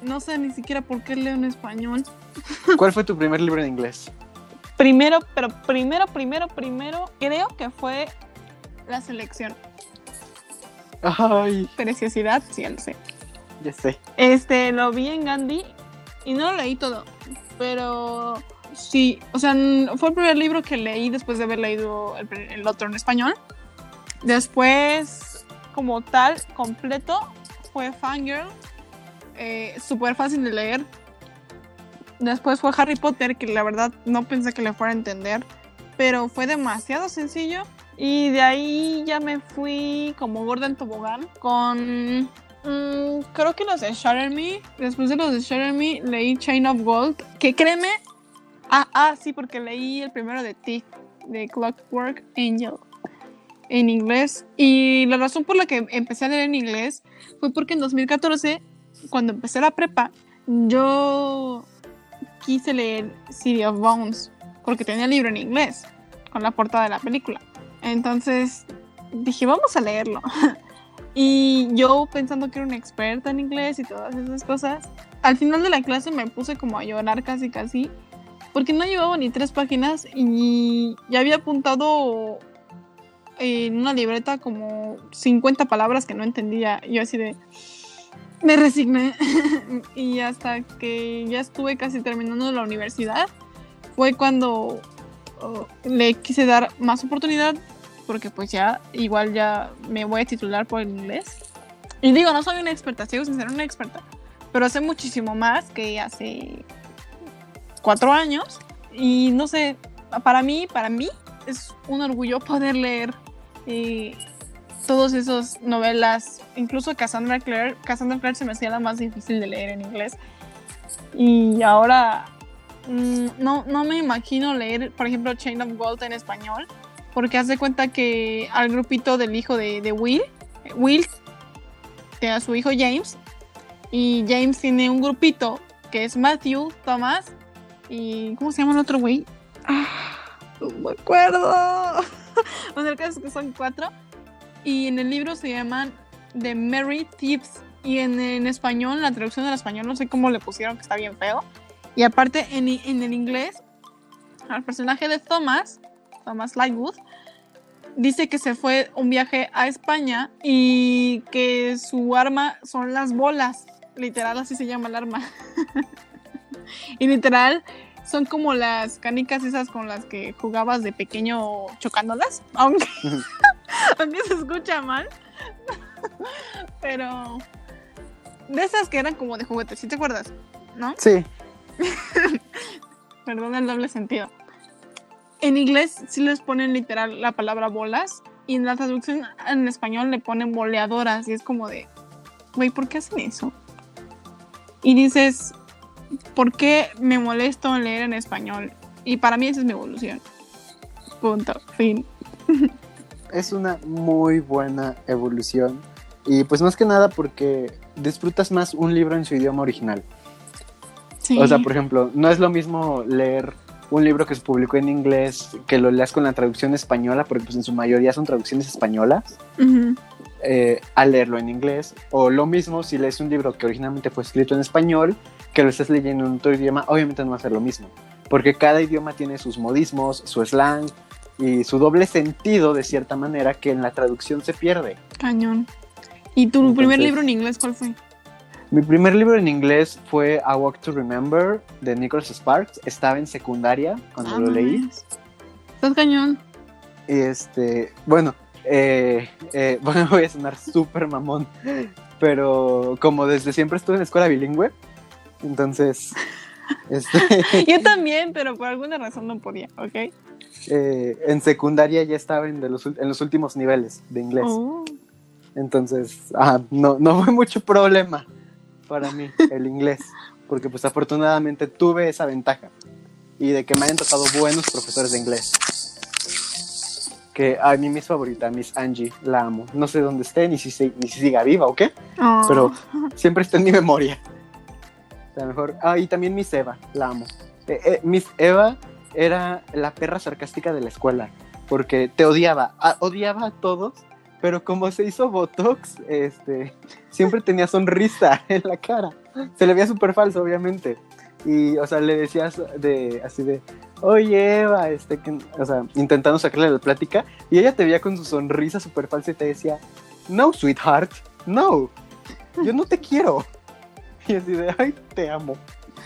no sé ni siquiera por qué leo en español. ¿Cuál fue tu primer libro en inglés? Primero, pero primero, primero, primero, creo que fue la selección. Ay, Preciosidad, sí, ya lo sé. ya sé. Este, lo vi en Gandhi y no lo leí todo, pero sí, o sea, fue el primer libro que leí después de haber leído el, otro en español. Después, como tal, completo, fue Fangirl, eh, súper fácil de leer. Después fue Harry Potter, que la verdad no pensé que le fuera a entender, pero fue demasiado sencillo. Y de ahí ya me fui como Gordon Tobogán con Mm, creo que los de Shatter Me. Después de los de Shatter Me, leí Chain of Gold. Que créeme. Ah, ah, sí, porque leí el primero de Thief, de Clockwork Angel, en inglés. Y la razón por la que empecé a leer en inglés fue porque en 2014, cuando empecé la prepa, yo quise leer City of Bones, porque tenía el libro en inglés, con la portada de la película. Entonces dije, vamos a leerlo. Y yo pensando que era una experta en inglés y todas esas cosas, al final de la clase me puse como a llorar casi casi, porque no llevaba ni tres páginas y ya había apuntado en una libreta como 50 palabras que no entendía. Yo así de... Me resigné. y hasta que ya estuve casi terminando la universidad, fue cuando oh, le quise dar más oportunidad porque pues ya igual ya me voy a titular por el inglés. Y digo, no soy una experta, sigo sin ser una experta, pero sé muchísimo más que hace cuatro años. Y no sé, para mí, para mí es un orgullo poder leer eh, todas esas novelas, incluso Cassandra Clare. Cassandra Clare se me hacía la más difícil de leer en inglés. Y ahora mm, no, no me imagino leer, por ejemplo, Chain of Gold en español porque haz de cuenta que al grupito del hijo de, de Will, Will tiene su hijo James, y James tiene un grupito que es Matthew, Thomas, y ¿cómo se llama el otro güey? Ah, no me acuerdo. bueno, el caso que son cuatro, y en el libro se llaman The Merry Thieves, y en, en español, la traducción del español, no sé cómo le pusieron, que está bien feo, y aparte en, en el inglés, al personaje de Thomas, Thomas Lightwood, dice que se fue un viaje a España y que su arma son las bolas. Literal, así se llama el arma. y literal, son como las canicas esas con las que jugabas de pequeño chocándolas. Aunque, aunque se escucha mal. Pero de esas que eran como de juguetes, ¿sí te acuerdas? ¿No? Sí. Perdón el doble sentido. En inglés sí les ponen literal la palabra bolas y en la traducción en español le ponen boleadoras y es como de, güey, ¿por qué hacen eso? Y dices, ¿por qué me molesto en leer en español? Y para mí esa es mi evolución. Punto, fin. Es una muy buena evolución. Y pues más que nada porque disfrutas más un libro en su idioma original. Sí. O sea, por ejemplo, no es lo mismo leer un libro que se publicó en inglés que lo leas con la traducción española, porque pues en su mayoría son traducciones españolas, eh, a leerlo en inglés. O lo mismo si lees un libro que originalmente fue escrito en español, que lo estás leyendo en otro idioma, obviamente no va a ser lo mismo. Porque cada idioma tiene sus modismos, su slang, y su doble sentido de cierta manera que en la traducción se pierde. Cañón. ¿Y tu Entonces- primer libro en inglés cuál fue? Mi primer libro en inglés fue A Walk to Remember de Nicholas Sparks. Estaba en secundaria cuando Ah, lo leí. Estás cañón. Y este, bueno, eh, eh, bueno, voy a sonar súper mamón, pero como desde siempre estuve en escuela bilingüe, entonces, este, Yo también, pero por alguna razón no podía, ¿ok? eh, en secundaria ya estaba en, de los, en los últimos niveles de inglés, Oh. entonces, ah, no, no fue mucho problema para mí el inglés, porque pues afortunadamente tuve esa ventaja y de que me hayan tocado buenos profesores de inglés. Que a mí mi favorita, Miss Angie, la amo. No sé dónde esté, ni si, se- ni si siga viva o qué, Oh. pero siempre está en mi memoria. La mejor. Ah, y también Miss Eva, la amo. Eh, eh, Miss Eva era la perra sarcástica de la escuela, porque te odiaba, ah, odiaba a todos, pero como se hizo Botox, este, siempre tenía sonrisa en la cara. Se le veía súper falso, obviamente. Y, o sea, le decías de, así de, oye Eva, este, que- o sea, intentando sacarle la plática, y ella te veía con su sonrisa súper falsa y te decía, no, sweetheart, no, yo no te quiero. Y así de, ay, te amo.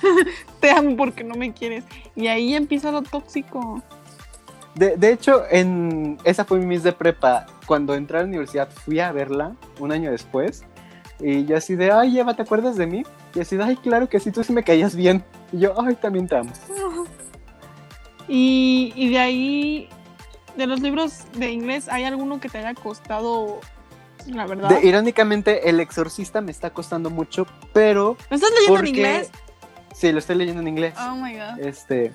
Te amo porque no me quieres. Y ahí empieza lo tóxico. De, de hecho, en esa fue mi miss de prepa. Cuando entré a la universidad fui a verla un año después. Y yo así de, ay, Eva, ¿te acuerdas de mí? Y así de, ay, claro que sí, tú sí me caías bien. Y yo, ay, también te amo. Y, y de ahí, de los libros de inglés, ¿hay alguno que te haya costado, la verdad? De- irónicamente, El Exorcista me está costando mucho, pero ¿Lo estás leyendo porque... en inglés? Sí, lo estoy leyendo en inglés. Oh my god. Este,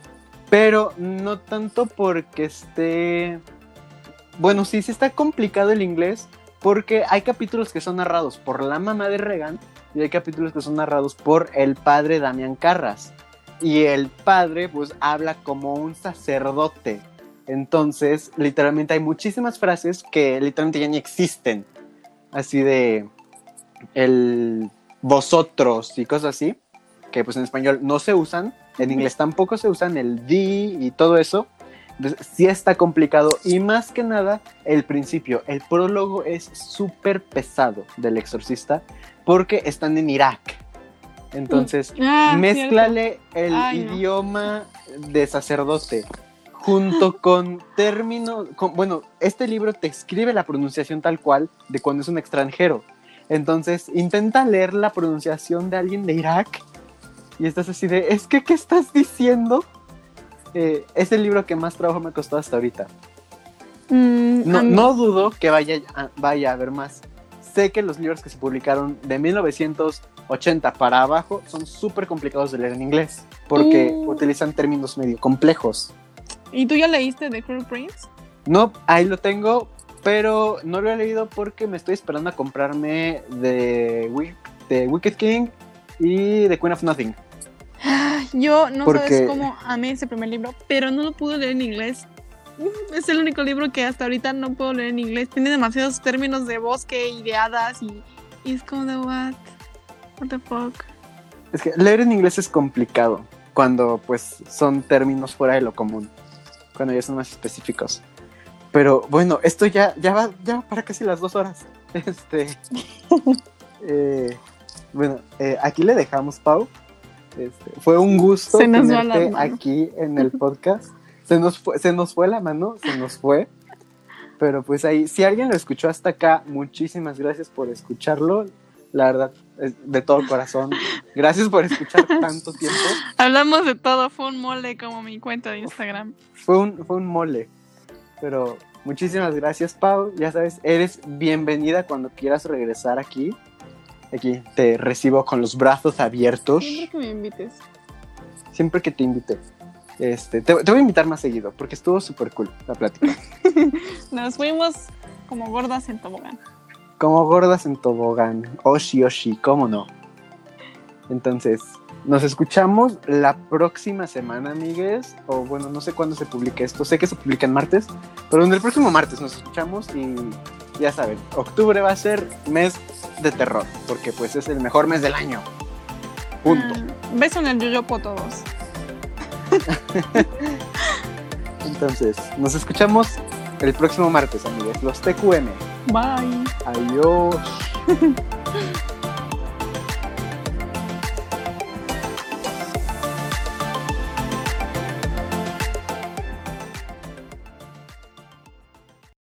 pero no tanto porque esté. Bueno, sí, sí está complicado el inglés. Porque hay capítulos que son narrados por la mamá de Regan y hay capítulos que son narrados por el padre Damián Carras. Y el padre, pues, habla como un sacerdote. Entonces, literalmente hay muchísimas frases que literalmente ya ni existen. Así de. El vosotros y cosas así que pues en español no se usan, en inglés tampoco se usan el the y todo eso. Entonces, sí está complicado y más que nada el principio, el prólogo es súper pesado del exorcista porque están en Irak. Entonces, Ah, mézclale el Ay, no. idioma de sacerdote junto con términos, con- bueno, este libro te escribe la pronunciación tal cual de cuando es un extranjero. Entonces, intenta leer la pronunciación de alguien de Irak y estás así de, es que, ¿qué estás diciendo? Eh, es el libro que más trabajo me costó hasta ahorita. Mm, No, mí- no dudo que vaya a, vaya a haber más. Sé que los libros que se publicaron de 1980 para abajo son súper complicados de leer en inglés porque Uh. utilizan términos medio complejos. ¿Y tú ya leíste The Cruel Prince? No, ahí lo tengo, pero no lo he leído porque me estoy esperando a comprarme de, de Wicked King y The Queen of Nothing. Yo no Porque- sabes cómo amé ese primer libro, pero no lo pude leer en inglés. Mm, Es el único libro que hasta ahorita no puedo leer en inglés. Tiene demasiados términos de bosque y de hadas y, y es como de what? What the fuck? Es que leer en inglés es complicado cuando pues son términos fuera de lo común, cuando ya son más específicos. Pero bueno, esto ya, ya, va, ya va para casi las dos horas. Este, eh, bueno, eh, aquí le dejamos, Pau. Este, fue un gusto tenerte aquí en el podcast. Se nos, fue, se nos fue la mano, se nos fue. Pero pues ahí, si alguien lo escuchó hasta acá, muchísimas gracias por escucharlo. La verdad, de todo corazón. Gracias por escuchar tanto tiempo. Hablamos de todo, fue un mole como mi cuenta de Instagram. Fue un, fue un mole. Pero muchísimas gracias, Pau. Ya sabes, eres bienvenida cuando quieras regresar aquí. Aquí te recibo con los brazos abiertos. Siempre que me invites. Siempre que te invite. Este, te, te voy a invitar más seguido porque estuvo súper cool la plática. Nos fuimos como gordas en tobogán. Como gordas en tobogán. Oshi, oshi, cómo no. Entonces, nos escuchamos la próxima semana, amigues. O bueno, no sé cuándo se publique esto. Sé que se publica en martes. Pero en el próximo martes nos escuchamos y ya saben, octubre va a ser mes de terror. Porque pues es el mejor mes del año. Punto. Ah, beso en el yoyopo todos. Entonces, nos escuchamos el próximo martes, amigos. Los TQM. Bye. Adiós.